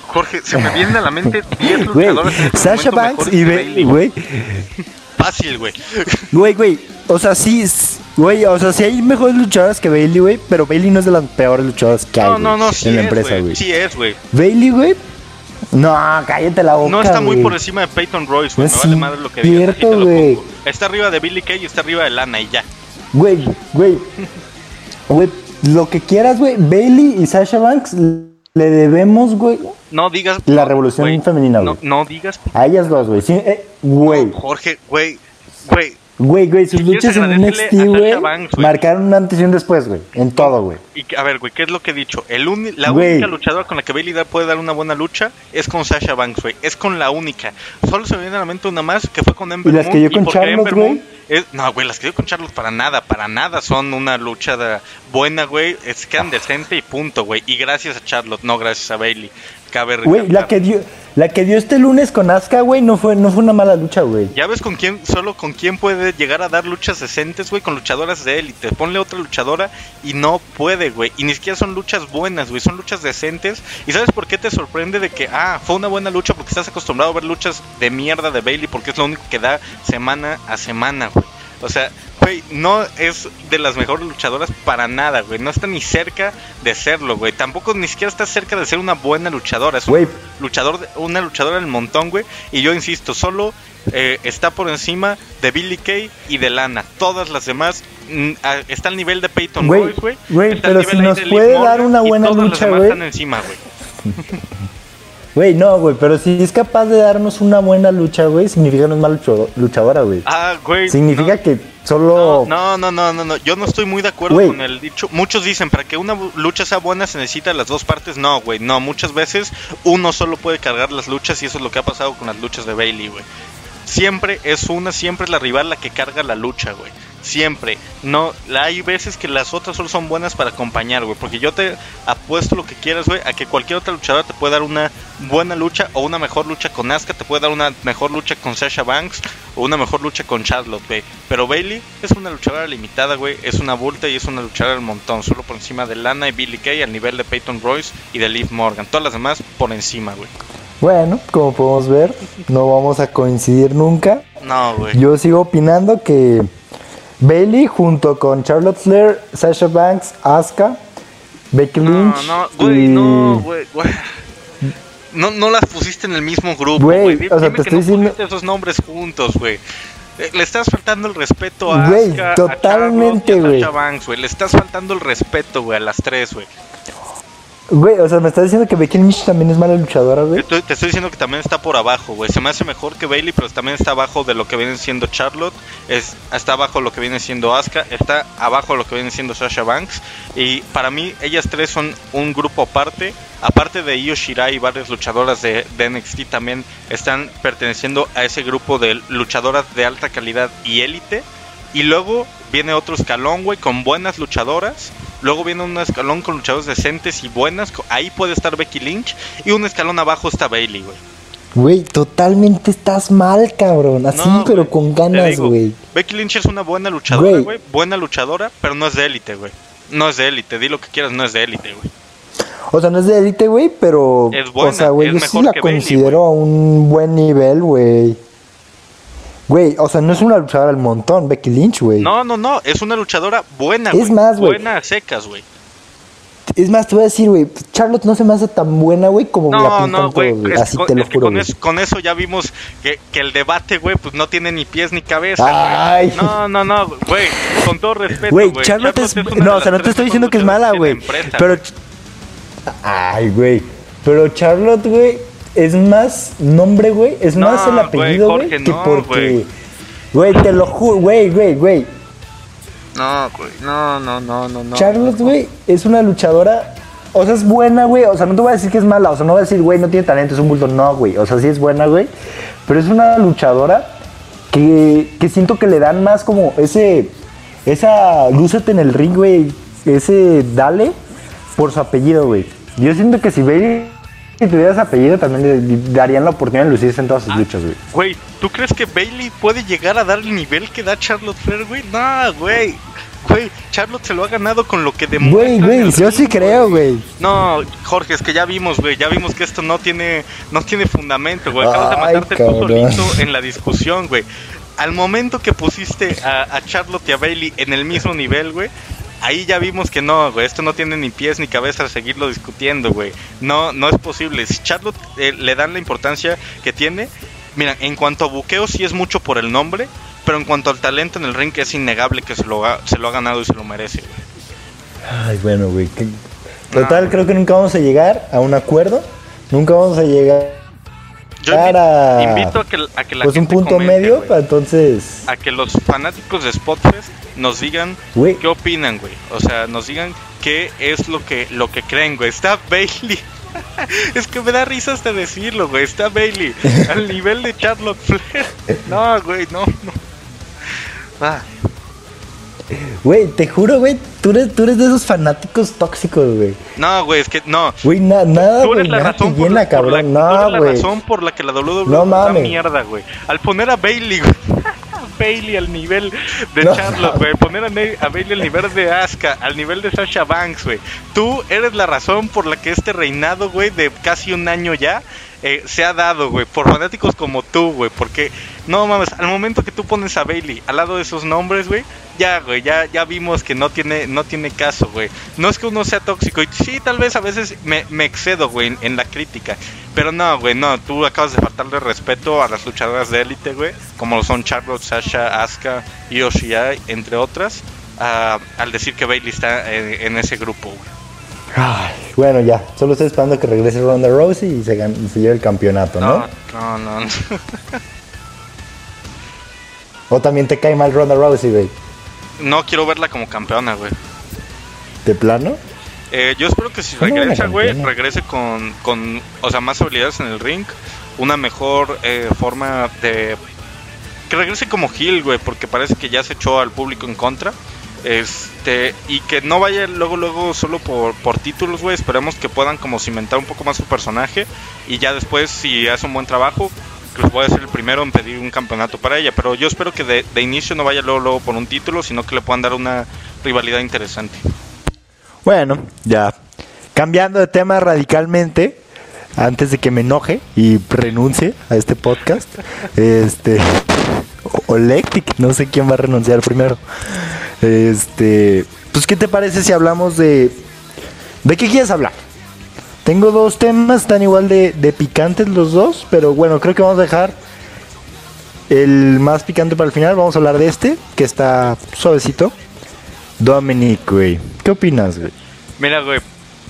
Jorge, se me viene a la mente 10 luchadores. Este Sasha Banks y Bailey, güey. Fácil, güey. Güey, güey. O sea, sí, güey, o sea, sí hay mejores luchadoras que Bailey, güey, pero Bailey no es de las peores luchadoras que hay no, no, no, sí en la empresa, güey. Sí es, güey. Bailey, güey. No, cállate la boca. No está muy por encima de Peyton Royce, güey. No vale madre lo que. Cierto, güey. Está arriba de Billy Kay y está arriba de Lana y ya. Güey, güey. Güey, lo que quieras, güey. Bailey y Sasha Banks le debemos, güey. No digas. La revolución femenina, güey. No, no, digas. A ellas dos, güey. Sí, eh, güey. Jorge, güey. Güey, Güey, güey, sus luchas en NXT, güey, marcaron un antes y un después, güey. En todo, güey. Y a ver, güey, ¿qué es lo que he dicho? El la única luchadora con la que Bailey puede dar una buena lucha es con Sasha Banks, güey. Es con la única. Solo se me viene a la mente una más que fue con Ember ¿Y las que yo con Charlotte, güey? No, güey, las que yo con Charlotte para nada, para nada son una lucha buena, güey. Es, quedan decente y punto, güey. Y gracias a Charlotte, no gracias a Bailey. Güey, la que dio la que dio este lunes con Asuka, güey, no fue no fue una mala lucha, güey. Ya ves con quién solo con quién puede llegar a dar luchas decentes, güey, con luchadoras de élite. Ponle otra luchadora y no puede, güey. Y ni siquiera son luchas buenas, güey, son luchas decentes. ¿Y sabes por qué te sorprende de que ah, fue una buena lucha porque estás acostumbrado a ver luchas de mierda de Bailey porque es lo único que da semana a semana, güey? O sea, güey, no es de las mejores luchadoras para nada, güey. No está ni cerca de serlo, güey. Tampoco ni siquiera está cerca de ser una buena luchadora. Es un luchador, una luchadora del montón, güey. Y yo insisto, solo eh, está por encima de Billy Kay y de Lana. Todas las demás mm, está al nivel de Peyton Royce, güey. Güey, pero si nos puede dar una buena lucha, güey. están encima, güey. Güey, no, güey, pero si es capaz de darnos una buena lucha, güey, significa no es mala luchadora, güey. Ah, güey. Significa que solo. No, no, no, no, no, Yo no estoy muy de acuerdo con el dicho. Muchos dicen, para que una lucha sea buena se necesita las dos partes. No, güey, no. Muchas veces uno solo puede cargar las luchas y eso es lo que ha pasado con las luchas de Bailey, güey. Siempre es una, siempre es la rival la que carga la lucha, güey. Siempre. No, hay veces que las otras solo son buenas para acompañar, güey. Porque yo te apuesto lo que quieras, güey, a que cualquier otra luchadora te puede dar una buena lucha o una mejor lucha con Asuka, te puede dar una mejor lucha con Sasha Banks o una mejor lucha con Charlotte, güey. Pero Bailey es una luchadora limitada, güey. Es una bulta y es una luchadora del montón. Solo por encima de Lana y Billy Kay al nivel de Peyton Royce y de Liv Morgan. Todas las demás por encima, güey. Bueno, como podemos ver, no vamos a coincidir nunca. No, güey. Yo sigo opinando que Bailey junto con Charlotte Flair, Sasha Banks, Asuka, Becky Lynch. No, no, güey, no, güey, No, no las pusiste en el mismo grupo, güey. O sea, te estoy diciendo... esos nombres juntos, güey. Eh, le estás faltando el respeto a Asuka, totalmente, a, Sasha Banks, güey. Le estás faltando el respeto, güey, a las tres, güey. Güey, o sea, me estás diciendo que Becky Lynch también es mala luchadora, güey. Te, estoy diciendo que también está por abajo, güey. Se me hace mejor que Bailey, pero también está abajo de lo que viene siendo Charlotte. Es, está abajo lo que viene siendo Asuka. Está abajo lo que viene siendo Sasha Banks. Y para mí, ellas tres son un grupo aparte. Aparte de Io Shirai y varias luchadoras de, de NXT también están perteneciendo a ese grupo de luchadoras de alta calidad y élite. Y luego viene otro escalón, güey, con buenas luchadoras Luego viene un escalón con luchadores decentes y buenas. Ahí puede estar Becky Lynch. Y un escalón abajo está Bailey, güey. Güey, totalmente estás mal, cabrón. Así, No, pero con ganas, güey. Becky Lynch es una buena luchadora, Güey. Buena luchadora, pero no es de élite, güey. No es de élite. Di lo que quieras, no es de élite, güey. O sea, no es de élite, güey, pero. Es buena, o sea, güey, yo sí la Bailey, considero a un buen nivel, güey. Güey, o sea, no es una luchadora al montón, Becky Lynch, güey. No, no, no. Es una luchadora buena, Es más, güey. Buena a secas, güey. Es más, te voy a decir, güey, Charlotte no se me hace tan buena, güey, como la No, pintan no, güey. es- Así con- te lo es juro, con, eso, con eso ya vimos que, que el debate, güey, pues no tiene ni pies ni cabeza. Ay. güey. No, no, no, güey. Con todo respeto, Güey, güey. Charlotte es... de No, o sea, no te estoy diciendo que es mala, güey. la Pero... Ay, güey. Pero Charlotte, güey, es más nombre, güey. Es No, más el apellido, güey, Jorge, que no, porque... güey. Güey, te lo juro, güey, güey, güey. No, güey. No, no, no, no, no. Charlotte, güey, es una luchadora. O sea, es buena, güey. O sea, no te voy a decir que es mala. O sea, no voy a decir, güey, no tiene talento, es un bulto. No, güey. O sea, sí es buena, güey. Pero es una luchadora que, que siento que le dan más como ese. Esa. Lúcete en el ring, güey. Ese dale por su apellido, güey. Yo siento que si Bailey tuviera ese apellido, también le darían la oportunidad de lucirse en todas sus luchas, güey. Güey, ¿tú crees que Bailey puede llegar a dar el nivel que da Charlotte Flair, güey? No, güey. Güey, Charlotte se lo ha ganado con lo que demuestra. Güey, güey, yo sí creo, güey. No, Jorge, es que ya vimos, güey, ya vimos que esto no tiene, no tiene fundamento, güey. Acabas de matarte tú solito en la discusión, güey. Al momento que pusiste a, a Charlotte y a Bailey en el mismo nivel, güey, ahí ya vimos que no, güey, esto no tiene ni pies ni cabeza a seguirlo discutiendo, güey. No, no es posible. Si Charlotte eh, le dan la importancia que tiene, mira, en cuanto a buqueo sí es mucho por el nombre, pero en cuanto al talento en el ring es innegable que se lo ha, se lo ha ganado y se lo merece, güey. Ay, bueno, güey. que- Total, creo que nunca vamos a llegar a un acuerdo. Nunca vamos a llegar Yo invito a que, a que la pues un gente punto comente, medio, entonces. a que los fanáticos de Spotfest nos digan qué opinan, güey. O sea, nos digan qué es lo que lo que creen, güey. Está Bailey. es que me da risa hasta decirlo, güey. Está Bailey al nivel de Charlotte Flair. No, güey, no, no. Ah, Güey, te juro, güey, tú eres, tú eres de esos fanáticos tóxicos, güey. no, güey, es que no. Güey, na- nada, Tú eres la nada razón por, la, cabrón. No, la razón por la que la WWE No mames. mierda, güey. Al poner a Bailey, güey. Bailey al nivel de No. Charlotte, güey. Poner a, Ne- a Bailey al nivel de Asuka, al nivel de Sasha Banks, güey. Tú eres la razón por la que este reinado, güey, de casi un año ya, eh, se ha dado, güey. Por fanáticos como tú, güey. Porque, no mames, al momento que tú pones a Bailey al lado de esos nombres, güey, ya, güey, ya, ya vimos que no tiene, no tiene caso, güey. No es que uno sea tóxico, y sí, tal vez a veces me, excedo, güey, en, la crítica. Pero no, güey, no, tú acabas de faltarle respeto a las luchadoras de élite, güey, como son Charlotte, Sasha, Asuka, Io Shirai, entre otras, al decir que Bailey está en, en ese grupo, güey. Ay, bueno, ya. Solo estoy esperando que regrese Ronda Rousey y se, y se lleve el campeonato, ¿no? No, no, no. O también te cae mal Ronda Rousey, güey. No quiero verla como campeona, güey. ¿De plano? Eh, yo espero que si ¿Cómo regresa, güey, regrese con, con, o sea, más habilidades en el ring, una mejor eh, forma de... Que regrese como heel, güey, porque parece que ya se echó al público en contra. Este, y que no vaya luego, luego solo por, por títulos, güey. Esperemos que puedan como cimentar un poco más su personaje. Y ya después, si hace un buen trabajo, que voy a ser el primero en pedir un campeonato para ella. Pero yo espero que de, de inicio no vaya luego, luego por un título, sino que le puedan dar una rivalidad interesante. Bueno, ya. Cambiando de tema radicalmente, antes de que me enoje y renuncie a este podcast, este. O Lectic, no sé quién va a renunciar primero. Este. Pues, ¿qué te parece si hablamos de. ¿De qué quieres hablar? Tengo dos temas, están igual de, de picantes los dos, pero bueno, creo que vamos a dejar el más picante para el final. Vamos a hablar de este, que está suavecito. Dominic, güey. ¿Qué opinas, güey? Mira, güey,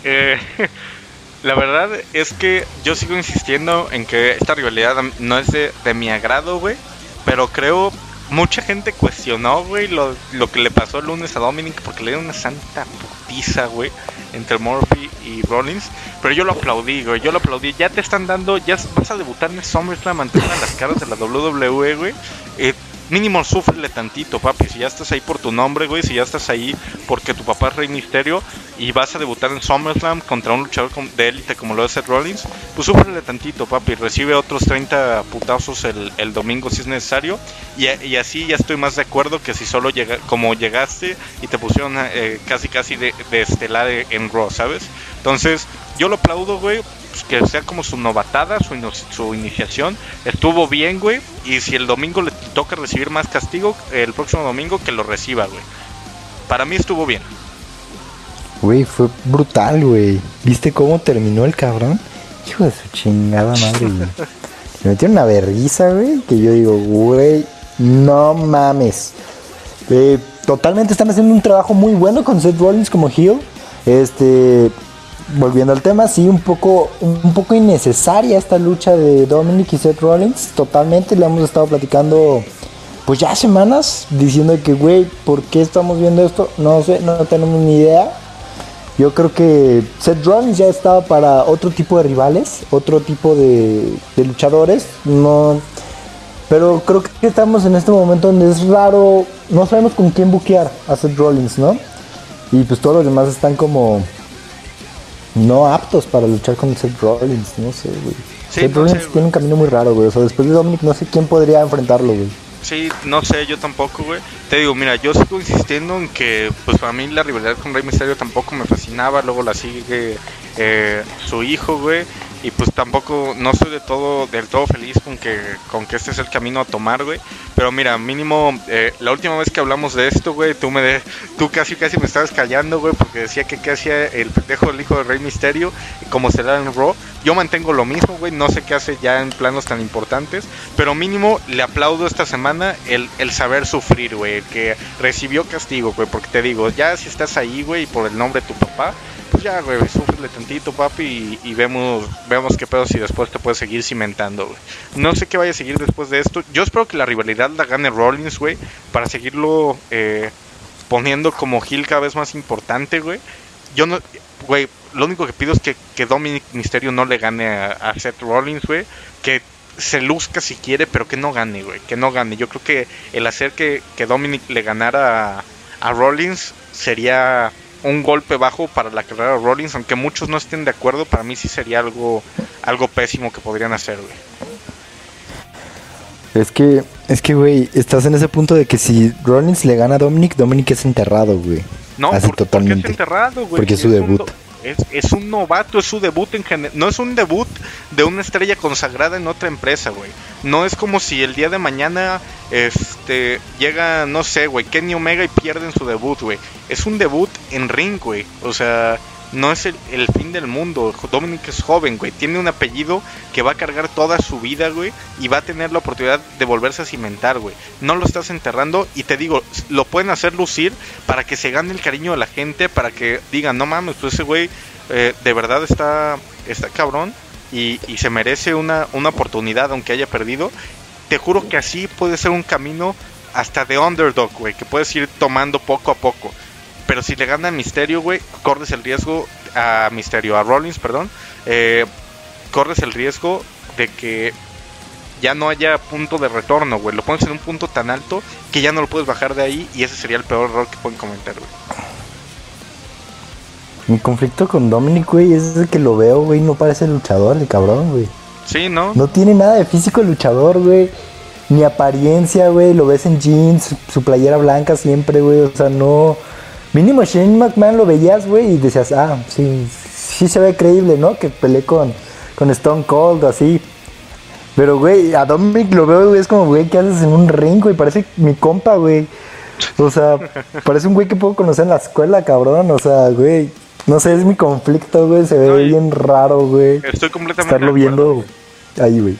eh, la verdad es que yo sigo insistiendo en que esta rivalidad no es de, de mi agrado, güey, pero creo mucha gente cuestionó, güey, lo, lo que le pasó el lunes a Dominic porque le dio una santa putiza, güey, entre Murphy y Rollins, pero yo lo aplaudí, güey, yo lo aplaudí, ya te están dando, ya vas a debutar en SummerSlam ante las caras de la WWE, güey, eh, mínimo sufrele tantito, papi. Si ya estás ahí por tu nombre, güey, si ya estás ahí porque tu papá es Rey Misterio y vas a debutar en SummerSlam contra un luchador de élite como lo es Seth Rollins, pues sufrele tantito, papi. Recibe otros 30 putazos el, domingo si es necesario. Y, y, así ya estoy más de acuerdo que si solo llega, como llegaste y te pusieron eh, casi casi de, de estelar en Raw, ¿sabes? Entonces, yo lo aplaudo, güey pues, que sea como su novatada, su, su iniciación. Estuvo bien, güey. Y si el domingo le toca recibir más castigo, el próximo domingo que lo reciba, güey. Para mí estuvo bien. Güey, fue brutal, güey. ¿Viste cómo terminó el cabrón? Hijo de su chingada madre, güey. Se metió una vergüenza, güey, que yo digo, güey, no mames. Eh, totalmente están haciendo un trabajo muy bueno con Seth Rollins como heel. Este, volviendo al tema, sí, un poco, un poco innecesaria esta lucha de Dominic y Seth Rollins. Totalmente, le hemos estado platicando pues ya semanas diciendo que, güey, ¿por qué estamos viendo esto? No sé, no tenemos ni idea. Yo creo que Seth Rollins ya estaba para otro tipo de rivales, otro tipo de, luchadores. No, pero creo que estamos en este momento donde es raro, no sabemos con quién buquear a Seth Rollins, ¿no? Y pues todos los demás están como no aptos para luchar con Seth Rollins, no sé, güey. Seth Rollins tiene un camino muy raro, güey. O sea, después de Dominic no sé quién podría enfrentarlo, güey. Sí, no sé, yo tampoco, güey. Te digo, mira, yo sigo insistiendo en que, pues para mí la rivalidad con Rey Mysterio tampoco me fascinaba. Luego la sigue eh, su hijo, güey y pues tampoco no estoy de todo del todo feliz con que con que este es el camino a tomar güey. Pero mira mínimo eh, la última vez que hablamos de esto güey tú me de, tú casi casi me estabas callando güey porque decía que qué hacía el pendejo del hijo de Rey Misterio y como se da en Raw. Yo mantengo lo mismo güey no sé qué hace ya en planos tan importantes pero mínimo le aplaudo esta semana el, el saber sufrir güey que recibió castigo güey porque te digo ya si estás ahí güey por el nombre de tu papá pues ya, güey, sufrele tantito, papi, y, vemos, vemos qué pedo si después te puedes seguir cimentando, güey. No sé qué vaya a seguir después de esto. Yo espero que la rivalidad la gane Rollins, güey, para seguirlo eh, poniendo como heel cada vez más importante, güey. Yo no, güey, lo único que pido es que, que Dominic Mysterio no le gane a, Seth Rollins, güey. Que se luzca si quiere, pero que no gane, güey. Que no gane. Yo creo que el hacer que, que Dominic le ganara a Rollins sería un golpe bajo para la carrera de Rollins, aunque muchos no estén de acuerdo, para mí sí sería algo, algo pésimo que podrían hacer, güey. Es que, es que, güey, estás en ese punto de que si Rollins le gana a Dominic, Dominic es enterrado, güey. No, Así totalmente. Porque es enterrado, güey. Porque es su debut. Es, es, un novato, es su debut en general. No es un debut de una estrella consagrada en otra empresa, güey. No es como si el día de mañana este llega, no sé, güey, Kenny Omega y pierden su debut, güey. Es un debut en ring, güey. O sea, no es el, fin del mundo. Dominic es joven, güey. Tiene un apellido que va a cargar toda su vida, güey. Y va a tener la oportunidad de volverse a cimentar, güey. No lo estás enterrando. Y te digo, lo pueden hacer lucir para que se gane el cariño de la gente. Para que digan, no mames, pues ese güey eh, de verdad está, está cabrón. Y, y se merece una, una oportunidad, aunque haya perdido. Te juro que así puede ser un camino hasta de underdog, güey. Que puedes ir tomando poco a poco. Pero si le gana a Misterio, güey, corres el riesgo a Misterio, a Rollins, perdón, eh, corres el riesgo de que ya no haya punto de retorno, güey. Lo pones en un punto tan alto que ya no lo puedes bajar de ahí y ese sería el peor error que pueden comentar, güey. Mi conflicto con Dominic, güey, es que lo veo, güey, no parece luchador, el cabrón, güey. Sí, ¿no? No tiene nada de físico el luchador, güey. Ni apariencia, güey. Lo ves en jeans, su playera blanca siempre, güey. O sea, no Mínimo Shane McMahon lo veías, güey, y decías, ah, sí, sí se ve creíble, ¿no? Que peleé con, con Stone Cold, así. Pero, güey, a Dominic lo veo, güey, es como, güey, ¿qué haces en un ring, güey? Parece mi compa, güey. O sea, parece un güey que puedo conocer en la escuela, cabrón. O sea, güey, no sé, es mi conflicto, güey. Se ve bien raro, güey. Estoy completamente Estarlo viendo ahí, güey.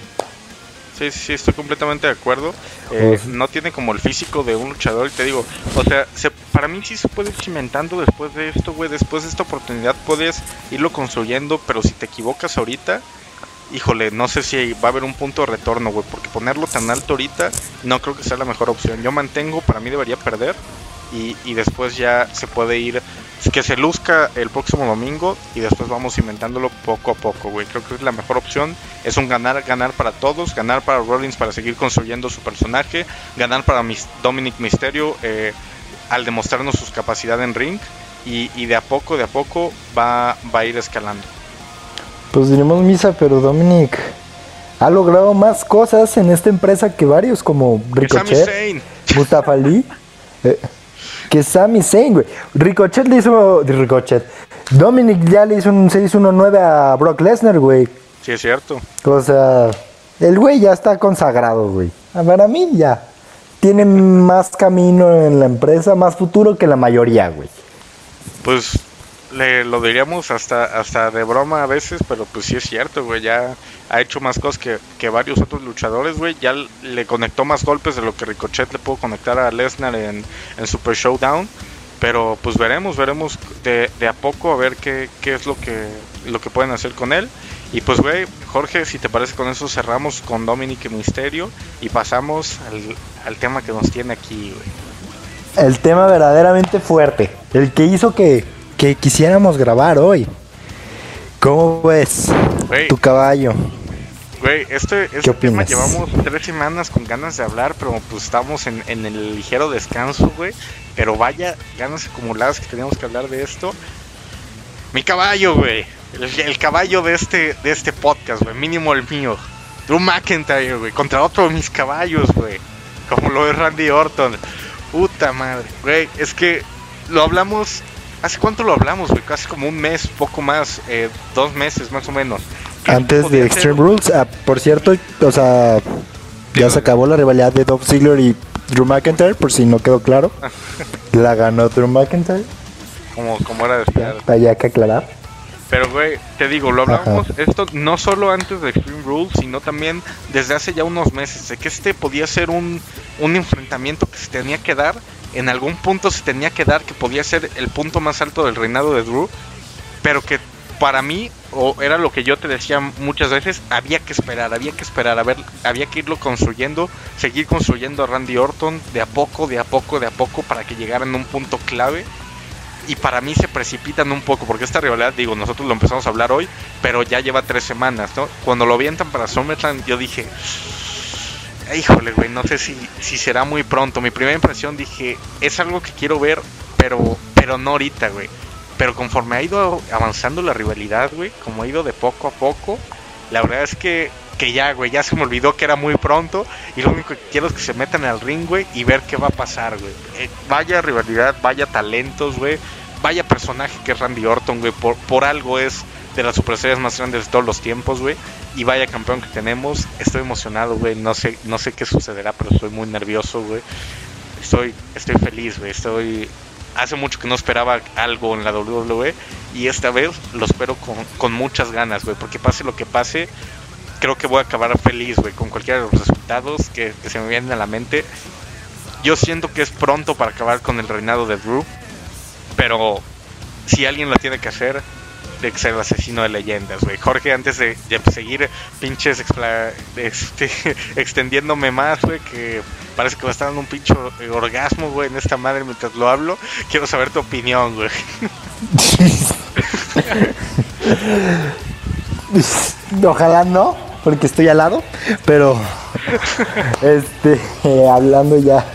Sí, sí, estoy completamente de acuerdo. Eh, no tiene como el físico de un luchador, y te digo, o sea, para mí sí se puede ir cimentando después de esto, güey. Después de esta oportunidad puedes irlo construyendo, pero si te equivocas ahorita, híjole, no sé si va a haber un punto de retorno, güey, porque ponerlo tan alto ahorita no creo que sea la mejor opción. Yo mantengo, para mí debería perder y, y después ya se puede ir que se luzca el próximo domingo y después vamos inventándolo poco a poco, güey. Creo que es la mejor opción. Es un ganar, ganar para todos, ganar para Rollins para seguir construyendo su personaje, ganar para mis Dominic Mysterio eh, al demostrarnos sus capacidades en ring y, y, de a poco, de a poco va, va a ir escalando. Pues diremos misa, pero Dominic ha logrado más cosas en esta empresa que varios, como Ricochet, Mustafa Ali. Eh, que Sami Zayn, güey. Ricochet le hizo. Ricochet. Dominic ya le hizo un 6-1-9 a Brock Lesnar, güey. Sí, es cierto. O sea, el güey ya está consagrado, güey. Para mí ya. Tiene más camino en la empresa, más futuro que la mayoría, güey. Pues le lo diríamos hasta hasta de broma a veces, pero pues sí es cierto, güey, ya ha hecho más cosas que, que varios otros luchadores, güey, ya le conectó más golpes de lo que Ricochet le pudo conectar a Lesnar en, en Super Showdown, pero pues veremos, veremos de, de a poco a ver qué, qué es lo que, lo que pueden hacer con él. Y pues, güey, Jorge, si te parece con eso cerramos con Dominic Misterio y pasamos al, al tema que nos tiene aquí, güey. El tema verdaderamente fuerte, el que hizo que que quisiéramos grabar hoy. ¿Cómo ves Wey, tu caballo? Güey, este, este tema llevamos tres semanas con ganas de hablar, pero pues estamos en, en el ligero descanso, güey. Pero vaya ganas acumuladas que teníamos que hablar de esto. Mi caballo, güey. El, el, caballo de este, de este podcast, güey. Mínimo el mío. Drew McIntyre, güey. Contra otro de mis caballos, güey. Como lo es Randy Orton. Puta madre, güey. Es que lo hablamos ¿Hace cuánto lo hablamos, güey? Casi como un mes, poco más, eh, dos meses más o menos. Antes de Extreme ser? Rules, ah, por cierto, o sea, ya se acabó la rivalidad de Dolph Ziggler y Drew McIntyre, por si no quedó claro. la ganó Drew McIntyre. Como, como era de esperar. Hay que aclarar. Pero, güey, te digo, lo hablamos Ajá. esto no solo antes de Extreme Rules, sino también desde hace ya unos meses, de que este podía ser un, un enfrentamiento que se tenía que dar en algún punto se tenía que dar que podía ser el punto más alto del reinado de Drew, pero que para mí, o era lo que yo te decía muchas veces, había que esperar, había que esperar, a ver, había que irlo construyendo, seguir construyendo a Randy Orton de a poco, de a poco, de a poco, para que llegaran a un punto clave. Y para mí se precipitan un poco, porque esta rivalidad, digo, nosotros lo empezamos a hablar hoy, pero ya lleva tres semanas, ¿no? Cuando lo avientan para SummerSlam, yo dije, híjole, güey, no sé si, si será muy pronto. Mi primera impresión dije, es algo que quiero ver, pero, pero no ahorita, güey. Pero conforme ha ido avanzando la rivalidad, güey, como ha ido de poco a poco, la verdad es que, que ya, güey, ya se me olvidó que era muy pronto. Y lo único que quiero es que se metan al ring, güey, y ver qué va a pasar, güey. Eh, vaya rivalidad, vaya talentos, güey. Vaya personaje que es Randy Orton, güey. Por, por algo es de las superestrellas más grandes de todos los tiempos, güey. Y vaya campeón que tenemos. Estoy emocionado, güey. No sé, no sé qué sucederá, pero estoy muy nervioso, güey. Estoy, estoy feliz, güey. Estoy. Hace mucho que no esperaba algo en la WWE. Y esta vez lo espero con, con muchas ganas, güey. Porque pase lo que pase, creo que voy a acabar feliz, güey. Con cualquiera de los resultados que, que se me vienen a la mente. Yo siento que es pronto para acabar con el reinado de Drew. Pero si alguien lo tiene que hacer, de ser el asesino de leyendas, güey. Jorge, antes de, seguir pinches este, extendiéndome más, güey, que parece que va a estar dando un pincho orgasmo, güey, en esta madre mientras lo hablo, quiero saber tu opinión, güey. Ojalá no, porque estoy al lado, pero este, eh, hablando ya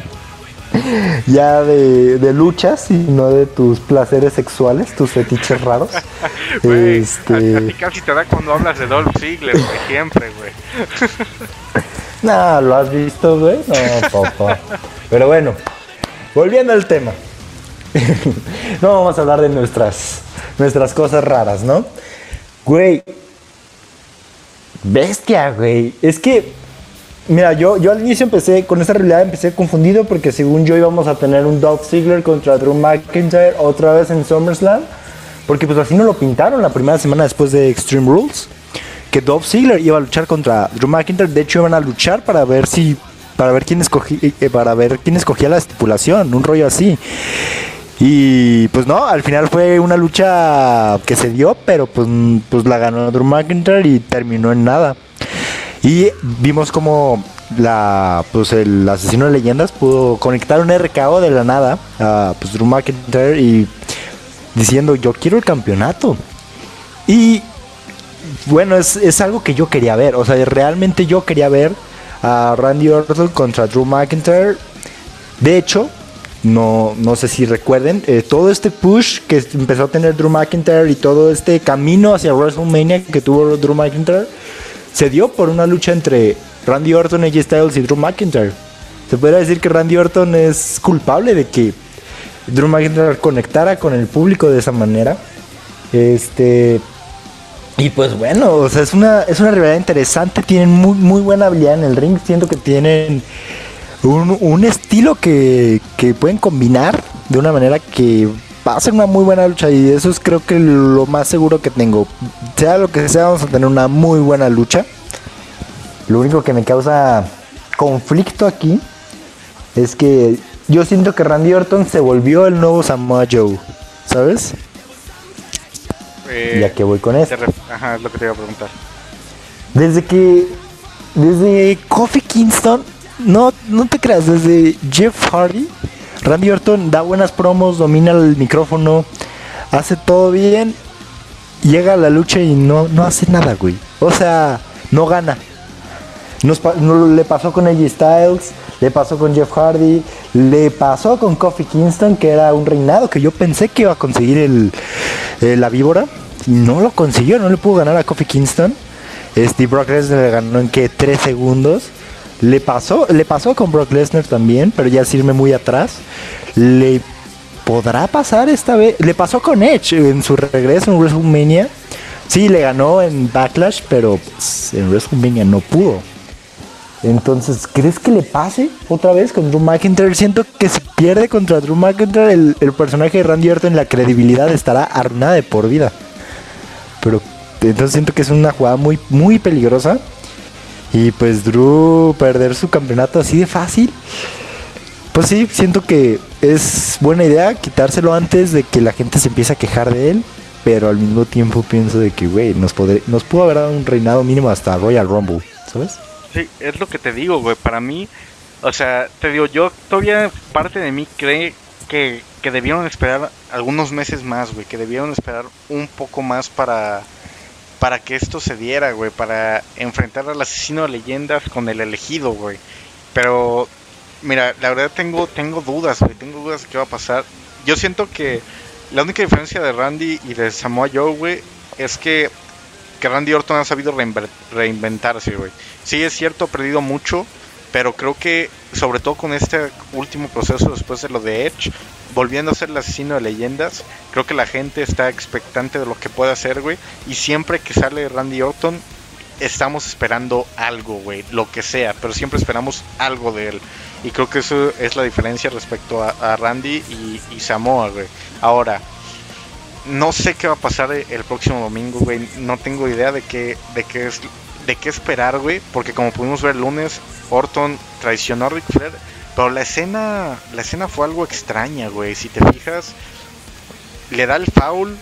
ya de, de, luchas y no de tus placeres sexuales, tus fetiches raros. Wey, este... casi te da cuando hablas de Dolph Ziggler, güey, siempre, güey. no, ¿lo has visto, güey? No, papá. Pero bueno, volviendo al tema. no vamos a hablar de nuestras, nuestras cosas raras, ¿no? Güey. Bestia, güey. Es que Mira, yo, yo al inicio empecé, con esta realidad empecé confundido porque según yo íbamos a tener un Dolph Ziggler contra Drew McIntyre otra vez en SummerSlam. Porque pues así no lo pintaron la primera semana después de Extreme Rules. Que Dolph Ziggler iba a luchar contra Drew McIntyre. De hecho iban a luchar para ver si... Para ver quién escogía, eh, para ver quién escogía la estipulación. Un rollo así. Y pues no, al final fue una lucha que se dio, pero pues, pues la ganó Drew McIntyre y terminó en nada. Y vimos como la, pues el asesino de leyendas pudo conectar un RKO de la nada a pues, Drew McIntyre y diciendo yo quiero el campeonato. Y bueno, es, es algo que yo quería ver. O sea, realmente yo quería ver a Randy Orton contra Drew McIntyre. De hecho, no, no sé si recuerden, eh, todo este push que empezó a tener Drew McIntyre y todo este camino hacia WrestleMania que tuvo Drew McIntyre se dio por una lucha entre Randy Orton, AJ Styles y Drew McIntyre. Se podría decir que Randy Orton es culpable de que Drew McIntyre conectara con el público de esa manera. Este. Y pues bueno, o sea, es una, es una rivalidad interesante. Tienen muy, muy buena habilidad en el ring. Siento que tienen un, estilo que, que, pueden combinar de una manera que va a ser una muy buena lucha. Y eso es creo que lo más seguro que tengo. Sea lo que sea, vamos a tener una muy buena lucha. Lo único que me causa conflicto aquí es que yo siento que Randy Orton se volvió el nuevo Samoa Joe, ¿sabes? Eh, ya que voy con esto. Ajá, es lo que te iba a preguntar. Desde que. Desde Kofi Kingston. No, no te creas, desde Jeff Hardy. Randy Orton da buenas promos, domina el micrófono, hace todo bien. Llega a la lucha y no, no hace nada, güey. O sea, no gana. Nos, no, le pasó con AJ Styles, le pasó con Jeff Hardy, le pasó con Kofi Kingston, que era un reinado que yo pensé que iba a conseguir el, eh, la víbora. No lo consiguió, no le pudo ganar a Kofi Kingston. Steve Brock Lesnar le ganó en que 3 segundos. Le pasó, le pasó con Brock Lesnar también, pero ya sirve muy atrás. Le podrá pasar esta vez. Le pasó con Edge en su regreso en WrestleMania. Sí, le ganó en Backlash, pero pues, en WrestleMania no pudo. Entonces, ¿crees que le pase otra vez con Drew McIntyre? Siento que si pierde contra Drew McIntyre, el, personaje de Randy Orton, la credibilidad estará arruinada de por vida. Pero entonces siento que es una jugada muy, muy peligrosa. Y pues Drew perder su campeonato así de fácil. Pues sí, siento que es buena idea quitárselo antes de que la gente se empiece a quejar de él. Pero al mismo tiempo pienso de que, güey, nos, nos pudo haber dado un reinado mínimo hasta Royal Rumble, ¿sabes? Sí, es lo que te digo, güey. Para mí, o sea, te digo, yo todavía parte de mí cree que, que debieron esperar algunos meses más, güey. Que debieron esperar un poco más para, para que esto se diera, güey. Para enfrentar al asesino de leyendas con el elegido, güey. Pero, mira, la verdad tengo, tengo dudas, güey. Tengo dudas de qué va a pasar. Yo siento que la única diferencia de Randy y de Samoa Joe, güey, es que que Randy Orton ha sabido reinventarse, güey. Sí, es cierto, ha perdido mucho, pero creo que, sobre todo con este último proceso después de lo de Edge, volviendo a ser el asesino de leyendas, creo que la gente está expectante de lo que puede hacer, güey. Y siempre que sale Randy Orton, estamos esperando algo, güey, lo que sea, pero siempre esperamos algo de él. Y creo que eso es la diferencia respecto a, Randy y, y Samoa, güey. Ahora, no sé qué va a pasar el próximo domingo, güey. No tengo idea de qué, de qué es, de qué esperar, güey. Porque como pudimos ver el lunes, Orton traicionó a Ric Flair. Pero la escena, la escena fue algo extraña, güey. Si te fijas, le da el foul,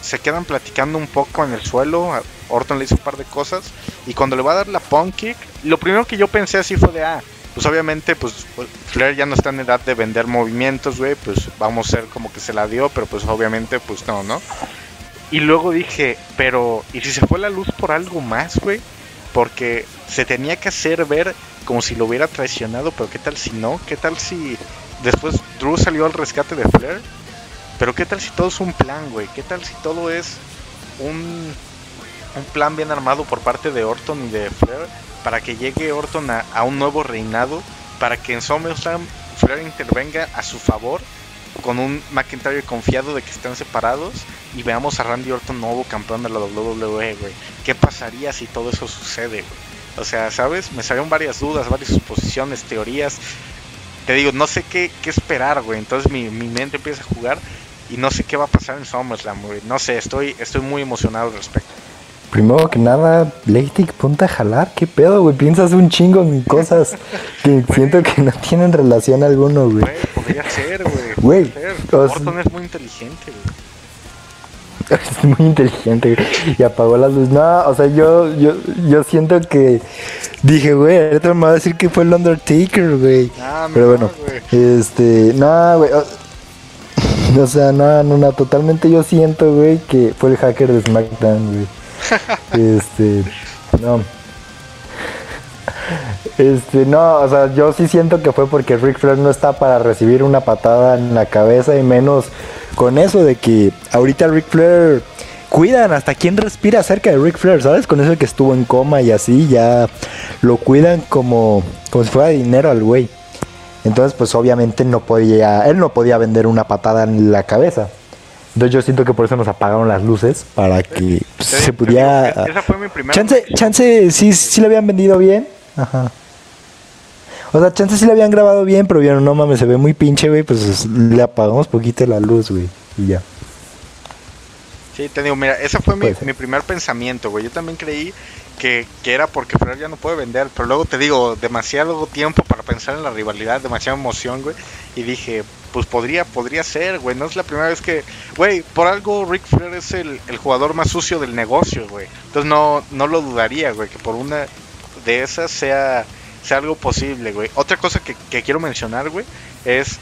se quedan platicando un poco en el suelo. Orton le hizo un par de cosas. Y cuando le va a dar la punk kick, lo primero que yo pensé así fue de, ah, pues obviamente, pues Flair ya no está en edad de vender movimientos, güey, pues vamos a ser como que se la dio, pero pues obviamente, pues no, ¿no? Y luego dije, pero, ¿y si se fue la luz por algo más, güey? Porque se tenía que hacer ver como si lo hubiera traicionado, pero ¿qué tal si no? ¿Qué tal si después Drew salió al rescate de Flair? Pero ¿qué tal si todo es un plan, güey? ¿Qué tal si todo es un, un plan bien armado por parte de Orton y de Flair? para que llegue Orton a, un nuevo reinado, para que en SummerSlam Flair intervenga a su favor con un McIntyre confiado de que están separados y veamos a Randy Orton nuevo campeón de la WWE, güey. ¿Qué pasaría si todo eso sucede, O sea, ¿sabes? Me salieron varias dudas, varias suposiciones, teorías. Te digo, no sé qué, qué esperar, güey. Entonces mi, mi, mente empieza a jugar y no sé qué va a pasar en SummerSlam, güey. No sé, estoy, estoy muy emocionado al respecto. Primero que nada, Leitic, ponte a jalar. ¿Qué pedo, güey? Piensas un chingo en cosas que siento que no tienen relación alguno, güey. podría ser, güey. Güey. Orton es muy inteligente, güey. es muy inteligente y apagó las luces. No, o sea, yo, yo, yo siento que dije, güey, ahorita me va a decir que fue el Undertaker, güey. Ah, Pero no, bueno, este, no, güey. O, o sea, no, no, no, totalmente yo siento, güey, que fue el hacker de SmackDown, güey. Este, no. Este, no, o sea, yo sí siento que fue porque Ric Flair no está para recibir una patada en la cabeza y menos con eso de que ahorita Ric Flair cuidan hasta quién respira cerca de Ric Flair, ¿sabes? Con eso que estuvo en coma y así, ya lo cuidan como, como si fuera dinero al güey. Entonces, pues obviamente no podía, él no podía vender una patada en la cabeza. Entonces yo siento que por eso nos apagaron las luces para que pues, se pudiera... esa fue mi primera Chance, chance, sí, sí le habían vendido bien. Ajá. O sea, chance sí le habían grabado bien, pero vieron, no mames, se ve muy pinche, güey, pues es- le apagamos poquito la luz, güey. Y ya. Sí, te digo, mira, ese fue mi, Puede ser. mi primer pensamiento, güey. Yo también creí que, que era porque Flair ya no puede vender, pero luego te digo, demasiado tiempo para pensar en la rivalidad, demasiada emoción, güey. Y dije, pues podría, podría ser, güey. No es la primera vez que, güey, por algo Ric Flair es el, el jugador más sucio del negocio, güey. Entonces no, no lo dudaría, güey, que por una de esas sea, sea algo posible, güey. Otra cosa que, quiero mencionar, güey, es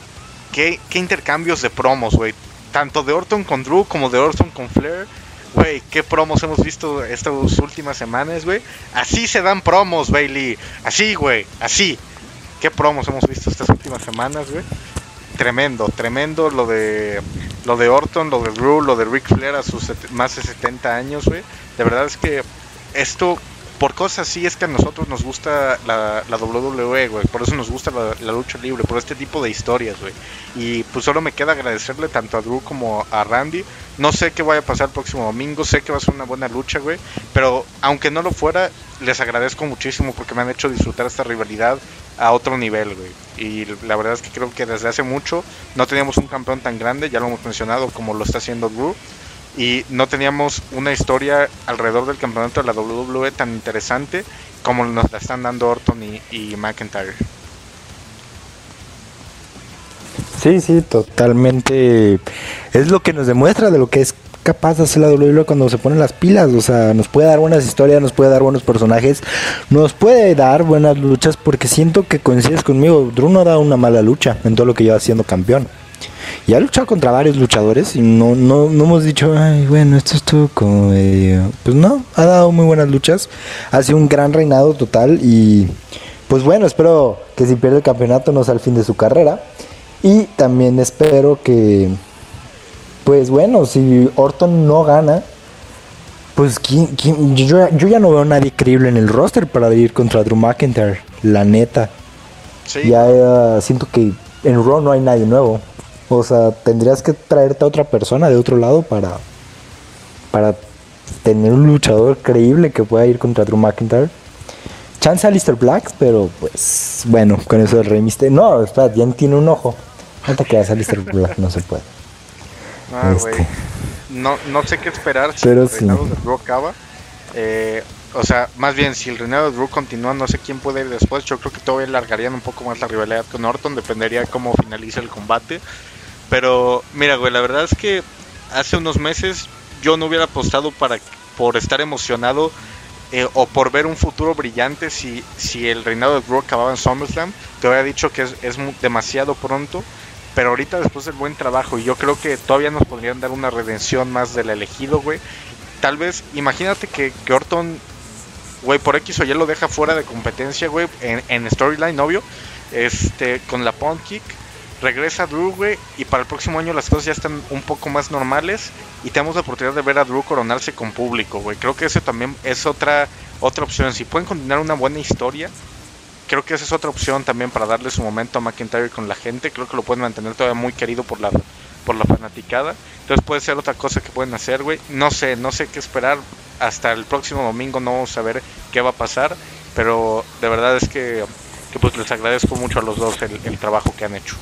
qué, intercambios de promos, güey. Tanto de Orton con Drew como de Orton con Flair. Güey, qué promos hemos visto estas últimas semanas, güey. Así se dan promos, Bailey. Así, güey, así. ¿Qué promos hemos visto estas últimas semanas, güey? Tremendo, tremendo lo de lo de Orton, lo de Drew, lo de Ric Flair a sus más de 70 años, güey. De verdad es que esto, por cosas así, es que a nosotros nos gusta la, la WWE, güey. Por eso nos gusta la, la lucha libre, por este tipo de historias, güey. Y pues solo me queda agradecerle tanto a Drew como a Randy. No sé qué vaya a pasar el próximo domingo, sé que va a ser una buena lucha, güey. Pero aunque no lo fuera, les agradezco muchísimo porque me han hecho disfrutar esta rivalidad a otro nivel, güey. Y la verdad es que creo que desde hace mucho no teníamos un campeón tan grande, ya lo hemos mencionado, como lo está haciendo Drew. Y no teníamos una historia alrededor del campeonato de la WWE tan interesante como nos la están dando Orton y, McIntyre. Sí, sí, totalmente. Es lo que nos demuestra de lo que es capaz de hacer la WWE cuando se ponen las pilas. O sea, nos puede dar buenas historias, nos puede dar buenos personajes, nos puede dar buenas luchas, porque siento que coincides conmigo. Drew no dado una mala lucha en todo lo que lleva siendo campeón. Y ha luchado contra varios luchadores y no, no, no hemos dicho, ay, bueno, esto estuvo como medio-". Pues no, ha dado muy buenas luchas. Ha sido un gran reinado total y pues bueno, espero que si pierde el campeonato no sea el fin de su carrera. Y también espero que, pues bueno, si Orton no gana, pues ¿quién- quién? Yo, yo ya no veo a nadie creíble en el roster para ir contra Drew McIntyre, la neta. Sí, Ya siento que en Raw no hay nadie nuevo. O sea, tendrías que traerte a otra persona de otro lado para, para tener un luchador creíble que pueda ir contra Drew McIntyre. Chance a Lister Black, pero pues bueno, con eso del Rey Misterio. No, espera, ya tiene un ojo. Hasta que a Lister Black no se puede. Ah. Este. No, no sé qué esperar si Pero el sí. reinado de Drew acaba. Eh, o sea, más bien, si el reinado de Drew continúa, no sé quién puede ir después. Yo creo que todavía alargarían un poco más la rivalidad con Orton. Dependería de cómo finalice el combate. Pero, mira, güey, la verdad es que hace unos meses yo no hubiera apostado para, por estar emocionado eh, o por ver un futuro brillante si, si el reinado de Drew acababa en SummerSlam. Te había dicho que es, es demasiado pronto. Pero ahorita después del buen trabajo y yo creo que todavía nos podrían dar una redención más del elegido, güey. Tal vez, imagínate que, que Orton, güey, por X o Y lo deja fuera de competencia, güey, en, en storyline, obvio. Este, con la Pound Kick. Regresa Drew, güey, y para el próximo año las cosas ya están un poco más normales y tenemos la oportunidad de ver a Drew coronarse con público, güey. Creo que ese también es otra otra opción. Si pueden continuar una buena historia, creo que esa es otra opción también para darle su momento a McIntyre con la gente. Creo que lo pueden mantener todavía muy querido por la por la fanaticada. Entonces puede ser otra cosa que pueden hacer, güey. No sé, no sé qué esperar. Hasta el próximo domingo no vamos a ver qué va a pasar. Pero de verdad es que, que pues les agradezco mucho a los dos el, el trabajo que han hecho.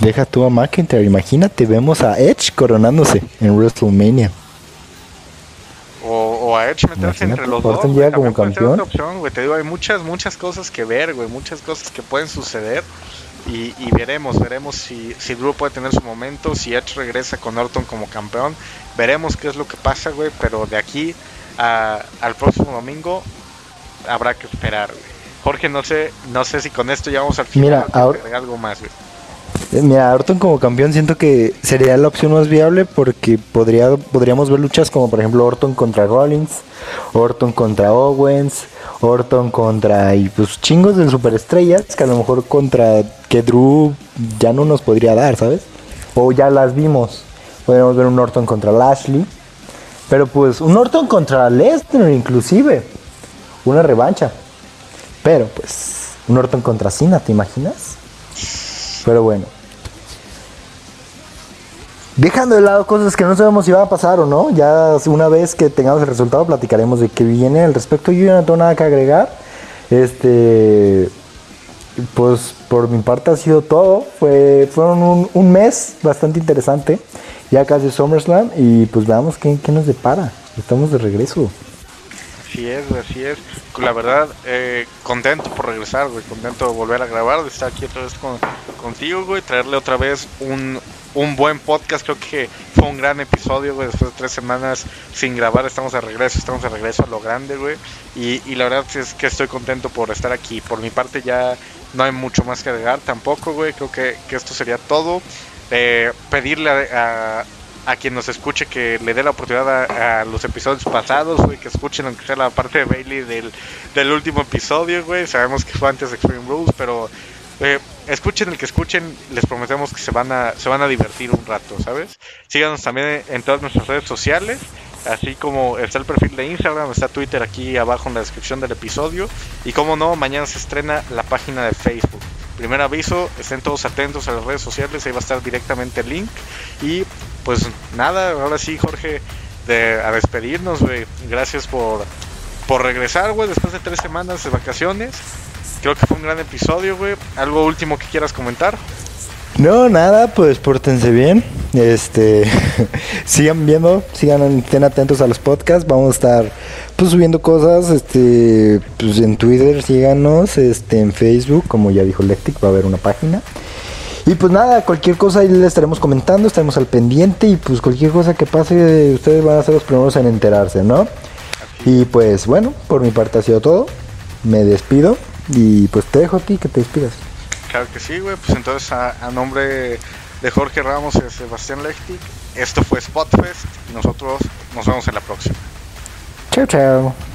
Deja tú a McIntyre, imagínate, vemos a Edge coronándose en WrestleMania. O, o a Edge meterse Imagínate, entre los dos. güey, como campeón. opción, güey. Te digo, hay muchas, muchas cosas que ver, güey. Muchas cosas que pueden suceder. Y, veremos, veremos si, si Drew puede tener su momento, si Edge regresa con Orton como campeón. Veremos qué es lo que pasa, güey. Pero de aquí al próximo domingo habrá que esperar, Jorge, no sé, no sé si con esto ya vamos al final. Mira, ahora, algo más, güey. Eh, mira, Orton como campeón siento que sería la opción más viable porque podría, podríamos ver luchas como por ejemplo Orton contra Rollins, Orton contra Owens, Orton contra y pues chingos de superestrellas que a lo mejor contra que Drew ya no nos podría dar, ¿sabes? O ya las vimos. Podríamos ver un Orton contra Lashley. Pero pues un Orton contra Lesnar inclusive. Una revancha. Pero pues un Orton contra Cena, ¿te imaginas? Pero bueno. Dejando de lado cosas que no sabemos si va a pasar o no, ya una vez que tengamos el resultado platicaremos de qué viene al respecto. Yo ya no tengo nada que agregar. Este, pues por mi parte ha sido todo. Fue, fueron un, mes bastante interesante. Ya casi SummerSlam y pues veamos qué nos depara. Estamos de regreso. Así es, así es. La verdad, eh, contento por regresar, güey. Contento de volver a grabar, de estar aquí otra vez con, contigo, güey. Traerle otra vez un, un buen podcast. Creo que fue un gran episodio, güey. Después de tres semanas sin grabar, estamos de regreso. Estamos de regreso a lo grande, güey. Y, y la verdad es que estoy contento por estar aquí. Por mi parte, ya no hay mucho más que agregar tampoco, güey. Creo que, que esto sería todo. Eh, pedirle a a quien nos escuche que le dé la oportunidad a, los episodios pasados, güey, que escuchen aunque sea la parte de Bailey del, del último episodio, güey. Sabemos que fue antes de Extreme Rules, pero eh, escuchen el que escuchen, les prometemos que se van a se van a divertir un rato, ¿sabes? Síganos también en todas nuestras redes sociales, así como está el perfil de Instagram, está Twitter aquí abajo en la descripción del episodio y como no, mañana se estrena la página de Facebook. Primer aviso, estén todos atentos a las redes sociales, ahí va a estar directamente el link y pues nada, ahora sí, Jorge, de, a despedirnos, güey. Gracias por, por regresar, güey, después de tres semanas de vacaciones. Creo que fue un gran episodio, güey. ¿Algo último que quieras comentar? No, nada, pues pórtense bien. Este, sigan viendo, sigan estén atentos a los podcasts. Vamos a estar pues subiendo cosas, este, pues en Twitter, síganos, este, en Facebook, como ya dijo Lectic, va a haber una página. Y pues nada, cualquier cosa ahí les estaremos comentando, estaremos al pendiente y pues cualquier cosa que pase, ustedes van a ser los primeros en enterarse, ¿no? Y pues bueno, por mi parte ha sido todo. Me despido y pues te dejo a ti que te despidas. Claro que sí, güey. Pues entonces a, nombre de Jorge Ramos y de Sebastián Lechtic, esto fue Spotfest y nosotros nos vemos en la próxima. Chao, chao.